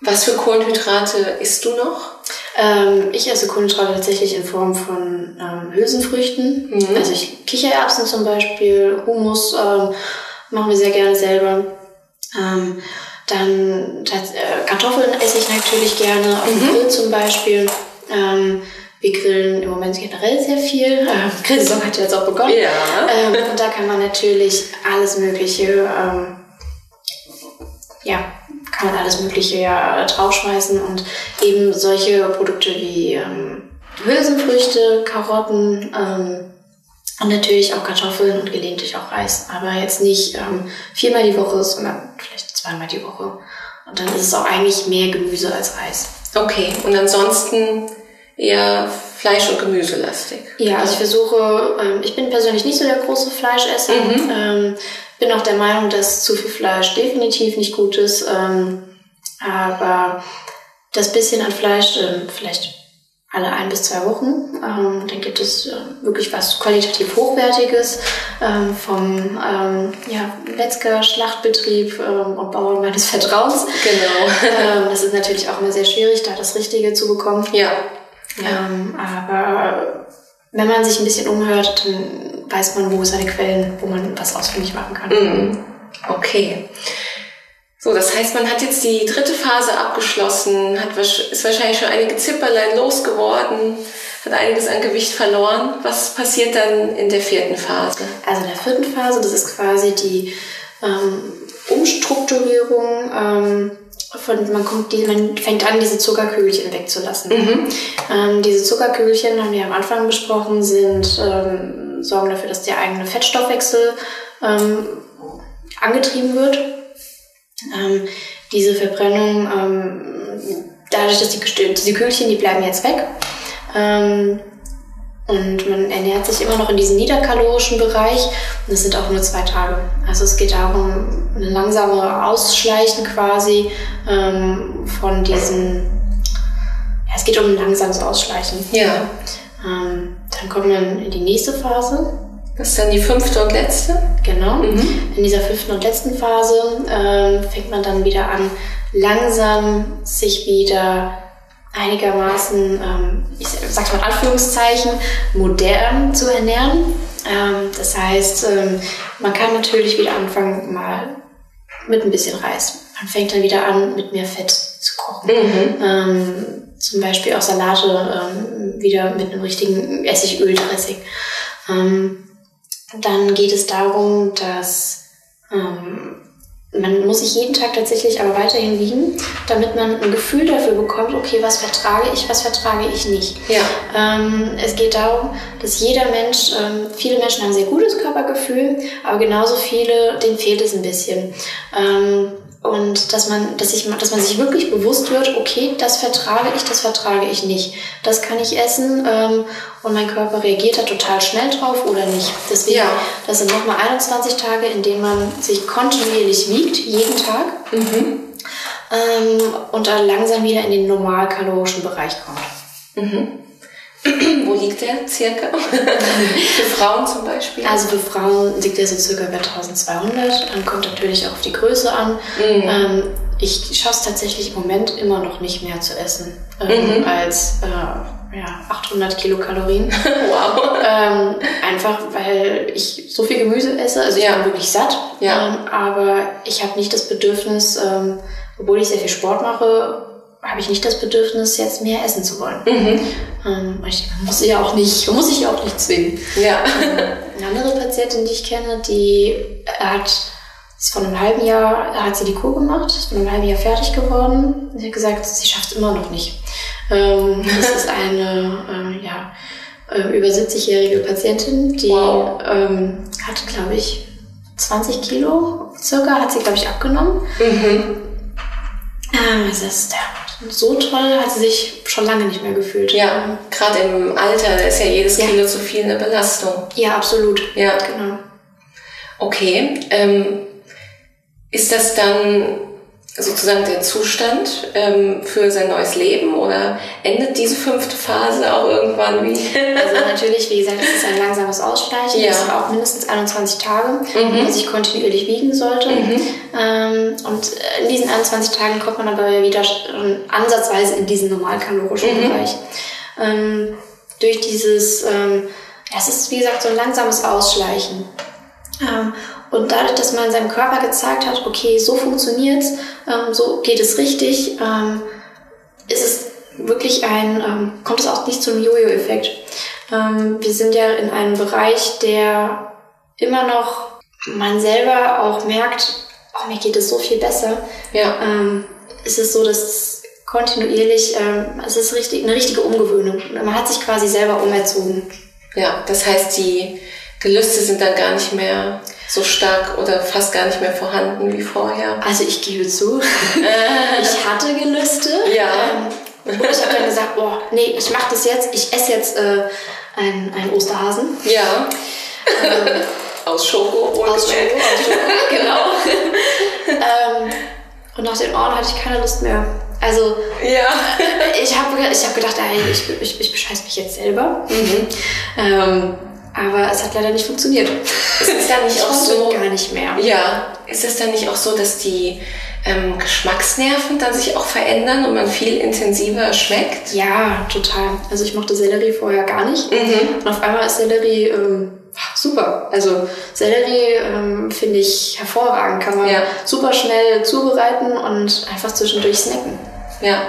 Was für Kohlenhydrate isst du noch? Ähm, ich esse Kohlenhydrate tatsächlich in Form von ähm, Hülsenfrüchten. Mhm. Also ich, Kichererbsen zum Beispiel, Hummus ähm, machen wir sehr gerne selber. Ähm, dann äh, Kartoffeln esse ich natürlich gerne, auf dem mhm. Grill zum Beispiel. Ähm, wir grillen im Moment generell sehr viel. Ähm, Grillsaison hat ja jetzt auch begonnen. Ja. Ähm, und da kann man natürlich alles Mögliche, ähm, ja, kann man alles Mögliche ja draufschmeißen und eben solche Produkte wie ähm, Hülsenfrüchte, Karotten, ähm, und natürlich auch Kartoffeln und gelegentlich auch Reis. Aber jetzt nicht ähm, viermal die Woche, sondern vielleicht zweimal die Woche. Und dann ist es auch eigentlich mehr Gemüse als Reis. Okay, und ansonsten eher Fleisch- und Gemüselastig. Ja, also ich versuche, ähm, ich bin persönlich nicht so der große Fleischesser. Mhm. Ähm, bin auch der Meinung, dass zu viel Fleisch definitiv nicht gut ist. Ähm, aber das bisschen an Fleisch, ähm, vielleicht alle ein bis zwei Wochen. Ähm, dann gibt es äh, wirklich was qualitativ Hochwertiges ähm, vom ja, Metzger, Schlachtbetrieb und Bauern meines Vertrauens. Genau. das ist natürlich auch immer sehr schwierig, da das Richtige zu bekommen. Ja. Ja. Ähm, aber wenn man sich ein bisschen umhört, dann weiß man, wo seine Quellen, wo man was ausfindig machen kann. Mhm. Okay. So, das heißt, man hat jetzt die dritte Phase abgeschlossen, hat, ist wahrscheinlich schon einige Zipperlein losgeworden, hat einiges an Gewicht verloren. Was passiert dann in der vierten Phase? Also in der vierten Phase, das ist quasi die ähm, Umstrukturierung ähm, von, man kommt, die, man fängt an, diese Zuckerkügelchen wegzulassen. Mhm. Ähm, diese Zuckerkügelchen, haben wir am Anfang besprochen, sind, ähm, sorgen dafür, dass der eigene Fettstoffwechsel ähm, angetrieben wird ähm, diese Verbrennung, ähm, dadurch, dass die, diese Kühlchen, die bleiben jetzt weg. Und man ernährt sich immer noch in diesem niederkalorischen Bereich. Und das sind auch nur zwei Tage. Also es geht darum, ein langsame Ausschleichen quasi ähm, von diesen. Ja, es geht um ein langsames Ausschleichen. Ja. Ähm, dann kommt man in die nächste Phase. Das ist dann die fünfte und letzte? Genau. Mhm. In dieser fünften und letzten Phase ähm, fängt man dann wieder an, langsam sich wieder einigermaßen, ähm, ich sag mal in Anführungszeichen, modern zu ernähren. Ähm, das heißt, ähm, man kann natürlich wieder anfangen mal mit ein bisschen Reis. Man fängt dann wieder an, mit mehr Fett zu kochen. Mhm. Ähm, zum Beispiel auch Salate ähm, wieder mit einem richtigen Essigöldressing. Ähm, dann geht es darum, dass ähm, man muss sich jeden Tag tatsächlich aber weiterhin wiegen, damit man ein Gefühl dafür bekommt, okay, was vertrage ich, was vertrage ich nicht. Ja. Ähm, es geht darum, dass jeder Mensch, ähm, viele Menschen haben ein sehr gutes Körpergefühl, aber genauso viele, denen fehlt es ein bisschen. Ähm, und dass man, dass ich, dass man sich wirklich bewusst wird, okay, das vertrage ich, das vertrage ich nicht. Das kann ich essen ähm, und mein Körper reagiert da total schnell drauf oder nicht. Deswegen, ja. das sind nochmal 21 Tage, in denen man sich kontinuierlich wiegt, jeden Tag. Mhm. Ähm, und dann langsam wieder in den normalkalorischen Bereich kommt. Mhm. Wo liegt der circa? für Frauen zum Beispiel? Also für Frauen liegt der so circa bei 1200. Dann kommt natürlich auch auf die Größe an. Mhm. Ähm, ich schaffe es tatsächlich im Moment immer noch nicht mehr zu essen ähm, mhm. als äh, ja, 800 Kilokalorien. wow. Ähm, einfach weil ich so viel Gemüse esse. Also ich ja. bin wirklich satt. Ja. Ähm, aber ich habe nicht das Bedürfnis, ähm, obwohl ich sehr viel Sport mache, habe ich nicht das Bedürfnis, jetzt mehr essen zu wollen. Mhm. Ähm, ich muss ja auch nicht, muss ich ja auch nicht zwingen. Ja. Ähm, eine andere Patientin, die ich kenne, die hat ist von einem halben Jahr, hat sie die Kur gemacht, ist von einem halben Jahr fertig geworden. Sie hat gesagt, sie schafft es immer noch nicht. Ähm, das ist eine ähm, ja, äh, über 70-jährige Patientin, die wow. ähm, hat, glaube ich, 20 Kilo circa, hat sie, glaube ich, abgenommen. Mhm. Ähm, das ist ja, so toll, hat sie sich schon lange nicht mehr gefühlt. Ja, gerade im Alter, da ist ja jedes ja. Kilo zu viel eine Belastung. Ja, absolut. Ja, genau. Okay, ähm, ist das dann sozusagen der Zustand ähm, für sein neues Leben oder endet diese fünfte Phase auch irgendwann wie? also natürlich, wie gesagt, es ist ein langsames Ausschleichen, ja. das ist auch mindestens 21 Tage, mhm. wo man sich kontinuierlich wiegen sollte. Mhm. Ähm, und in diesen 21 Tagen kommt man aber wieder ansatzweise in diesen normalkalorischen mhm. Bereich. Ähm, durch dieses, ähm, ja, es ist wie gesagt so ein langsames Ausschleichen. Und dadurch, dass man seinem Körper gezeigt hat, okay, so funktioniert's, ähm, so geht es richtig, ähm, ist es wirklich ein, ähm, kommt es auch nicht zum Jojo-Effekt. Ähm, wir sind ja in einem Bereich, der immer noch man selber auch merkt, oh, mir geht es so viel besser. Ja. Ähm, ist es so, dass kontinuierlich, ähm, es ist richtig, eine richtige Umgewöhnung. Man hat sich quasi selber umerzogen. Ja, das heißt, die Gelüste sind dann gar nicht mehr so stark oder fast gar nicht mehr vorhanden wie vorher? Also ich gebe zu, ich hatte Gelüste. Ja. Ähm, und ich habe dann gesagt, boah, nee, ich mache das jetzt, ich esse jetzt äh, einen, einen Osterhasen. Ja. Ähm, aus Schoko, oder? Aus Schoko, aus Schoko, genau. ähm, und nach den Ohren hatte ich keine Lust mehr. Also, ja. ich habe ich hab gedacht, ey, ich, ich, ich bescheiß mich jetzt selber. Mhm. Ähm, aber es hat leider nicht funktioniert. Ist es dann nicht auch so? Gar nicht mehr. Ja. Ist es dann nicht auch so, dass die ähm, Geschmacksnerven dann sich auch verändern und man viel intensiver schmeckt? Ja, total. Also ich mochte Sellerie vorher gar nicht. Mhm. Und auf einmal ist Sellerie ähm, super. Also Sellerie ähm, finde ich hervorragend. Kann man ja. super schnell zubereiten und einfach zwischendurch snacken. Ja.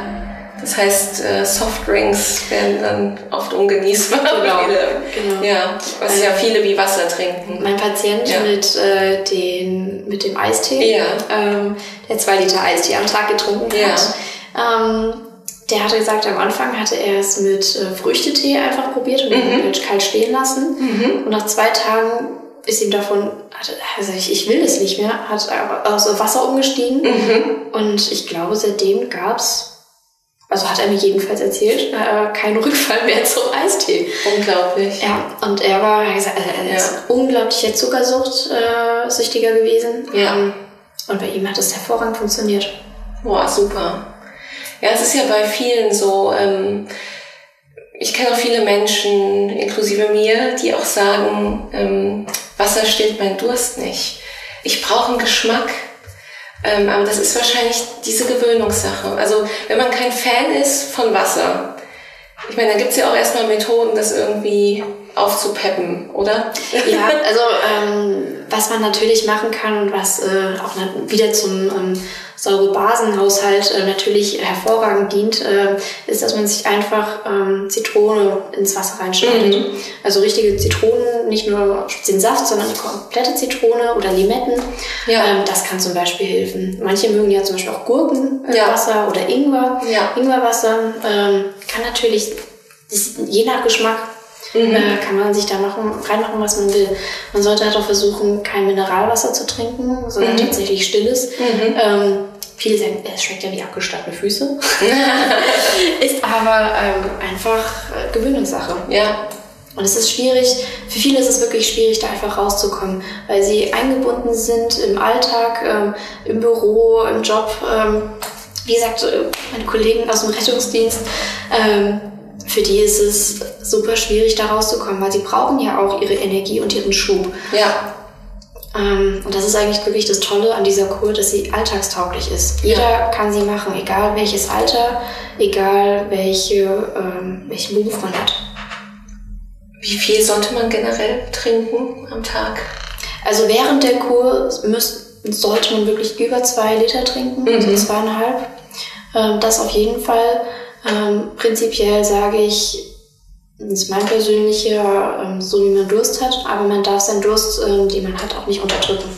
Das heißt, äh, Softdrinks werden dann oft ungenießbar. Genau. Genau. Ja, was ja viele wie Wasser trinken. Mein Patient ja. mit, äh, den, mit dem Eistee, ja. ähm, der zwei Liter Eistee am Tag getrunken ja. hat, ähm, der hatte gesagt, am Anfang hatte er es mit äh, Früchtetee einfach probiert und mhm. kalt stehen lassen. Mhm. Und nach zwei Tagen ist ihm davon, also ich, ich will das nicht mehr, hat aus Wasser umgestiegen. Mhm. Und ich glaube, seitdem gab's also hat er mir jedenfalls erzählt, äh, kein Rückfall mehr zum Eistee. Unglaublich. Ja, und er war, er ja. ist unglaublicher Zuckersucht-Süchtiger äh, gewesen. Ja. Ähm, und bei ihm hat es hervorragend funktioniert. Boah, super. Ja, es ist ja bei vielen so, ähm, ich kenne auch viele Menschen, inklusive mir, die auch sagen, ähm, Wasser stillt meinen Durst nicht. Ich brauche einen Geschmack. Ähm, aber das ist wahrscheinlich diese Gewöhnungssache. Also wenn man kein Fan ist von Wasser, ich meine, da gibt's ja auch erstmal Methoden, das irgendwie aufzupeppen, oder? Ja, also ähm, was man natürlich machen kann und was äh, auch wieder zum ähm, Säurebasenhaushalt äh, natürlich hervorragend dient, äh, ist, dass man sich einfach ähm, Zitrone ins Wasser reinschneidet. Mhm. Also richtige Zitronen, nicht nur den Saft, sondern die komplette Zitrone oder Limetten. Ja. Ähm, das kann zum Beispiel helfen. Manche mögen ja zum Beispiel auch Gurkenwasser ja. oder Ingwer. Ja. Ingwerwasser ähm, kann natürlich, je nach Geschmack, Mhm. Äh, kann man sich da machen, reinmachen, was man will. Man sollte halt auch versuchen, kein Mineralwasser zu trinken, sondern mhm. tatsächlich stilles. Mhm. Ähm, Viele sagen, es schmeckt ja wie abgestattete Füße. ist aber ähm, einfach äh, Gewöhnungssache. Ja. Und es ist schwierig, für viele ist es wirklich schwierig, da einfach rauszukommen, weil sie eingebunden sind im Alltag, ähm, im Büro, im Job. Ähm, wie gesagt, äh, meine Kollegen aus dem Rettungsdienst, ähm, für die ist es super schwierig, da rauszukommen, weil sie brauchen ja auch ihre Energie und ihren Schub. Ja. Ähm, und das ist eigentlich wirklich das Tolle an dieser Kur, dass sie alltagstauglich ist. Jeder ja. kann sie machen, egal welches Alter, egal welche, ähm, welchen Beruf man hat. Wie viel sollte man generell trinken am Tag? Also während der Kur müsst, sollte man wirklich über zwei Liter trinken, mhm. also zweieinhalb. Ähm, das auf jeden Fall. Ähm, prinzipiell sage ich, das ist mein persönlicher, ähm, so wie man Durst hat, aber man darf seinen Durst, ähm, den man hat, auch nicht unterdrücken.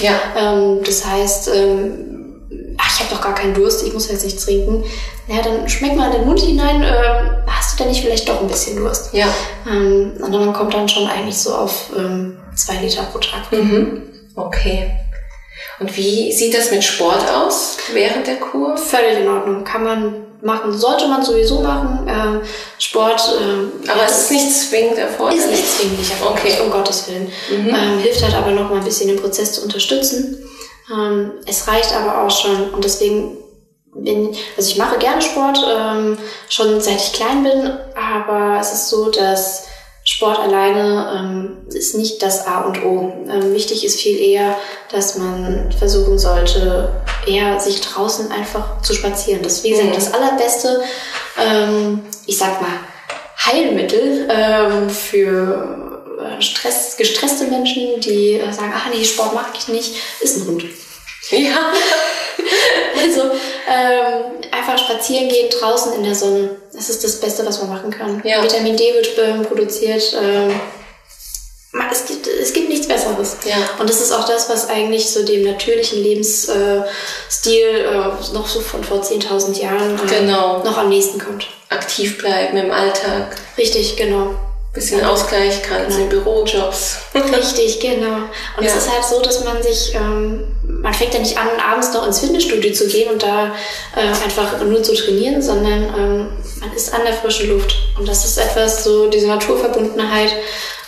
Ja. Ähm, das heißt, ähm, ach, ich habe doch gar keinen Durst, ich muss jetzt nichts trinken. Ja, dann schmeckt mal in den Mund hinein, äh, hast du denn nicht vielleicht doch ein bisschen Durst? Ja. Ähm, und dann kommt dann schon eigentlich so auf ähm, zwei Liter pro Tag. Mhm. Okay. Und wie sieht das mit Sport aus während der Kur? Völlig in Ordnung. Kann man machen, sollte man sowieso machen. Äh, Sport. Äh, aber es ist nicht zwingend erforderlich. Ist nicht zwingend erforderlich, okay. um Gottes Willen. Mhm. Ähm, hilft halt aber noch mal ein bisschen den Prozess zu unterstützen. Ähm, es reicht aber auch schon und deswegen bin, also ich mache gerne Sport, ähm, schon seit ich klein bin, aber es ist so, dass Sport alleine ähm, ist nicht das A und O. Ähm, wichtig ist viel eher, dass man versuchen sollte, eher sich draußen einfach zu spazieren. Das ist, wie gesagt, mhm. das allerbeste, ähm, ich sag mal, Heilmittel ähm, für Stress, gestresste Menschen, die äh, sagen, ach nee, Sport mag ich nicht, ist ein Hund. Ja. also ähm, einfach spazieren gehen draußen in der Sonne. Das ist das Beste, was man machen kann. Ja. Vitamin D wird ähm, produziert. Ähm, es gibt, es gibt nichts Besseres. Ja. Und das ist auch das, was eigentlich so dem natürlichen Lebensstil äh, noch so von vor 10.000 Jahren äh, genau. noch am nächsten kommt. Aktiv bleiben im Alltag. Richtig, genau bisschen Ausgleich, gerade genau. in Bürojobs. Richtig, genau. Und ja. es ist halt so, dass man sich, ähm, man fängt ja nicht an, abends noch ins Fitnessstudio zu gehen und da äh, einfach nur zu trainieren, sondern ähm, man ist an der frischen Luft. Und das ist etwas, so diese Naturverbundenheit.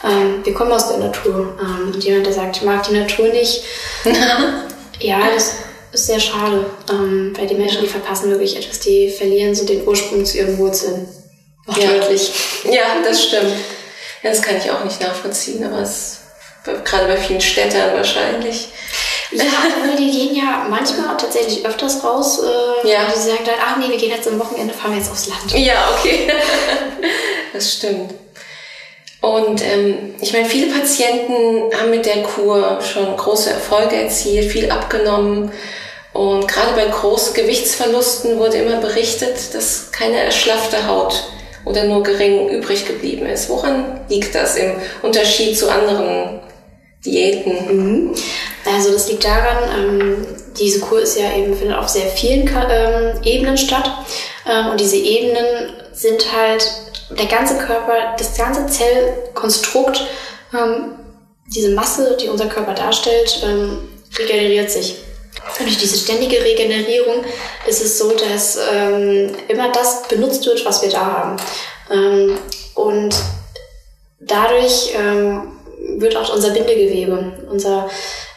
Ähm, wir kommen aus der Natur. Ähm, und jemand, der sagt, ich mag die Natur nicht, ja, das ist sehr schade. Ähm, weil die Menschen, die verpassen wirklich etwas, die verlieren so den Ursprung zu ihren Wurzeln. Wortwörtlich. Ja. ja, das stimmt. Ja, das kann ich auch nicht nachvollziehen, aber es gerade bei vielen Städtern wahrscheinlich. Ja, aber die gehen ja manchmal tatsächlich öfters raus. Äh, ja. Die sagen dann, ach nee, wir gehen jetzt am Wochenende, fahren wir jetzt aufs Land. Ja, okay. das stimmt. Und ähm, ich meine, viele Patienten haben mit der Kur schon große Erfolge erzielt, viel abgenommen. Und gerade bei großen Gewichtsverlusten wurde immer berichtet, dass keine erschlaffte Haut oder nur gering übrig geblieben ist. Woran liegt das im Unterschied zu anderen Diäten? Mhm. Also das liegt daran, ähm, diese Kur ist ja eben findet auf sehr vielen ähm, Ebenen statt ähm, und diese Ebenen sind halt der ganze Körper, das ganze Zellkonstrukt, ähm, diese Masse, die unser Körper darstellt, ähm, regeneriert sich. Durch diese ständige Regenerierung ist es so, dass ähm, immer das benutzt wird, was wir da haben. Ähm, und dadurch ähm, wird auch unser Bindegewebe, unser,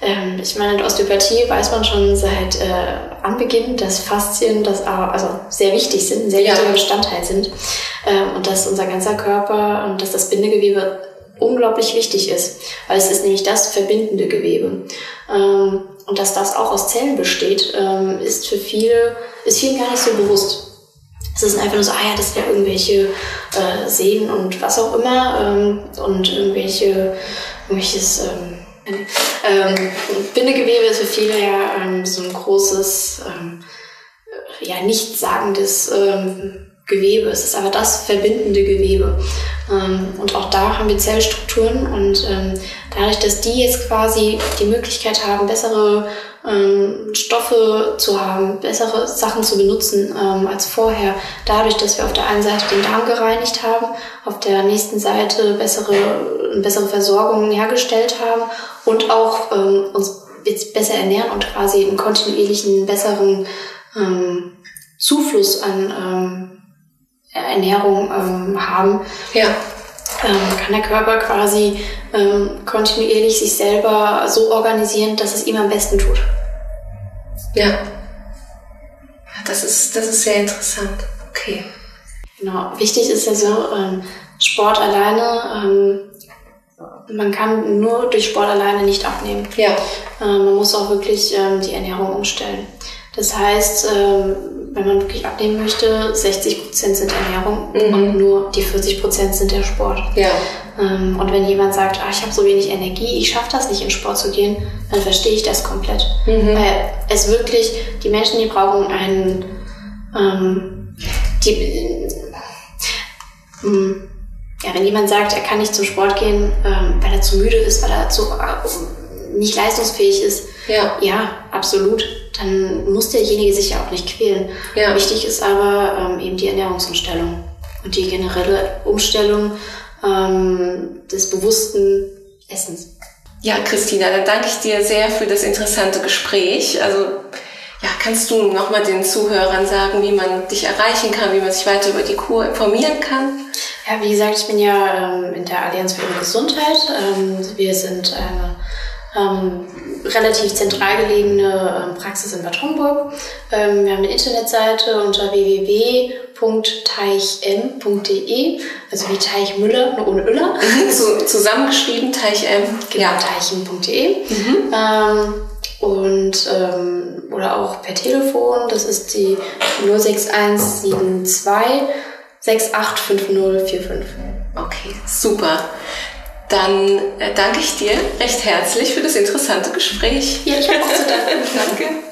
ähm, ich meine, in der Osteopathie weiß man schon seit äh, Anbeginn, dass Faszien das also sehr wichtig sind, ein sehr ja. wichtiger Bestandteil sind ähm, und dass unser ganzer Körper und dass das Bindegewebe unglaublich wichtig ist, weil es ist nämlich das verbindende Gewebe. Ähm, und dass das auch aus Zellen besteht, ähm, ist für viele, ist vielen gar nicht so bewusst. Es ist einfach nur so, ah ja, das wäre irgendwelche äh, Sehnen und was auch immer ähm, und irgendwelche, irgendwelches ähm, ähm, Bindegewebe ist für viele ja ähm, so ein großes, ähm, ja, nichtssagendes ähm, Gewebe. Es ist aber das verbindende Gewebe. Ähm, und auch da haben wir Zellstrukturen und ähm, dadurch, dass die jetzt quasi die Möglichkeit haben, bessere ähm, Stoffe zu haben, bessere Sachen zu benutzen als vorher, dadurch, dass wir auf der einen Seite den Darm gereinigt haben, auf der nächsten Seite bessere, bessere Versorgung hergestellt haben und auch uns jetzt besser ernähren und quasi einen kontinuierlichen, besseren Zufluss an Ernährung ähm, haben, ja. ähm, kann der Körper quasi ähm, kontinuierlich sich selber so organisieren, dass es ihm am besten tut. Ja. Das ist, das ist sehr interessant. Okay. Genau. Wichtig ist ja so, ähm, Sport alleine ähm, man kann nur durch Sport alleine nicht abnehmen. Ja. Ähm, man muss auch wirklich ähm, die Ernährung umstellen. Das heißt, ähm, wenn man wirklich abnehmen möchte, 60 Prozent sind Ernährung Mhm. und nur die 40 Prozent sind der Sport. Ja. Ähm, und wenn jemand sagt, ah, ich habe so wenig Energie, ich schaffe das nicht, in Sport zu gehen, dann verstehe ich das komplett. Mhm. Weil es wirklich, die Menschen, die brauchen einen, ähm, die, äh, ja, wenn jemand sagt, er kann nicht zum Sport gehen, ähm, weil er zu müde ist, weil er zu, äh, nicht leistungsfähig ist, Ja. ja, absolut. Dann muss derjenige sich ja auch nicht quälen. Ja. Wichtig ist aber ähm, eben die Ernährungsumstellung und die generelle Umstellung ähm, des bewussten Essens. Ja, Christina, dann danke ich dir sehr für das interessante Gespräch. Also, ja, kannst du nochmal den Zuhörern sagen, wie man dich erreichen kann, wie man sich weiter über die Kur informieren kann? Ja, wie gesagt, ich bin ja ähm, in der Allianz für ihre Gesundheit. Ähm, wir sind eine ähm, relativ zentral gelegene ähm, Praxis in Bad Homburg. Ähm, wir haben eine Internetseite unter www.teichm.de, also wie Teichmüller, nur ohne Öller. Zu, zusammengeschrieben, Teich M. Genau, teichem.de. Ähm, und ähm, oder auch per Telefon, das ist die 06172 685045. Okay, super. Dann äh, danke ich dir recht herzlich für das interessante Gespräch. Ja, ich habe auch zu danken. Danke.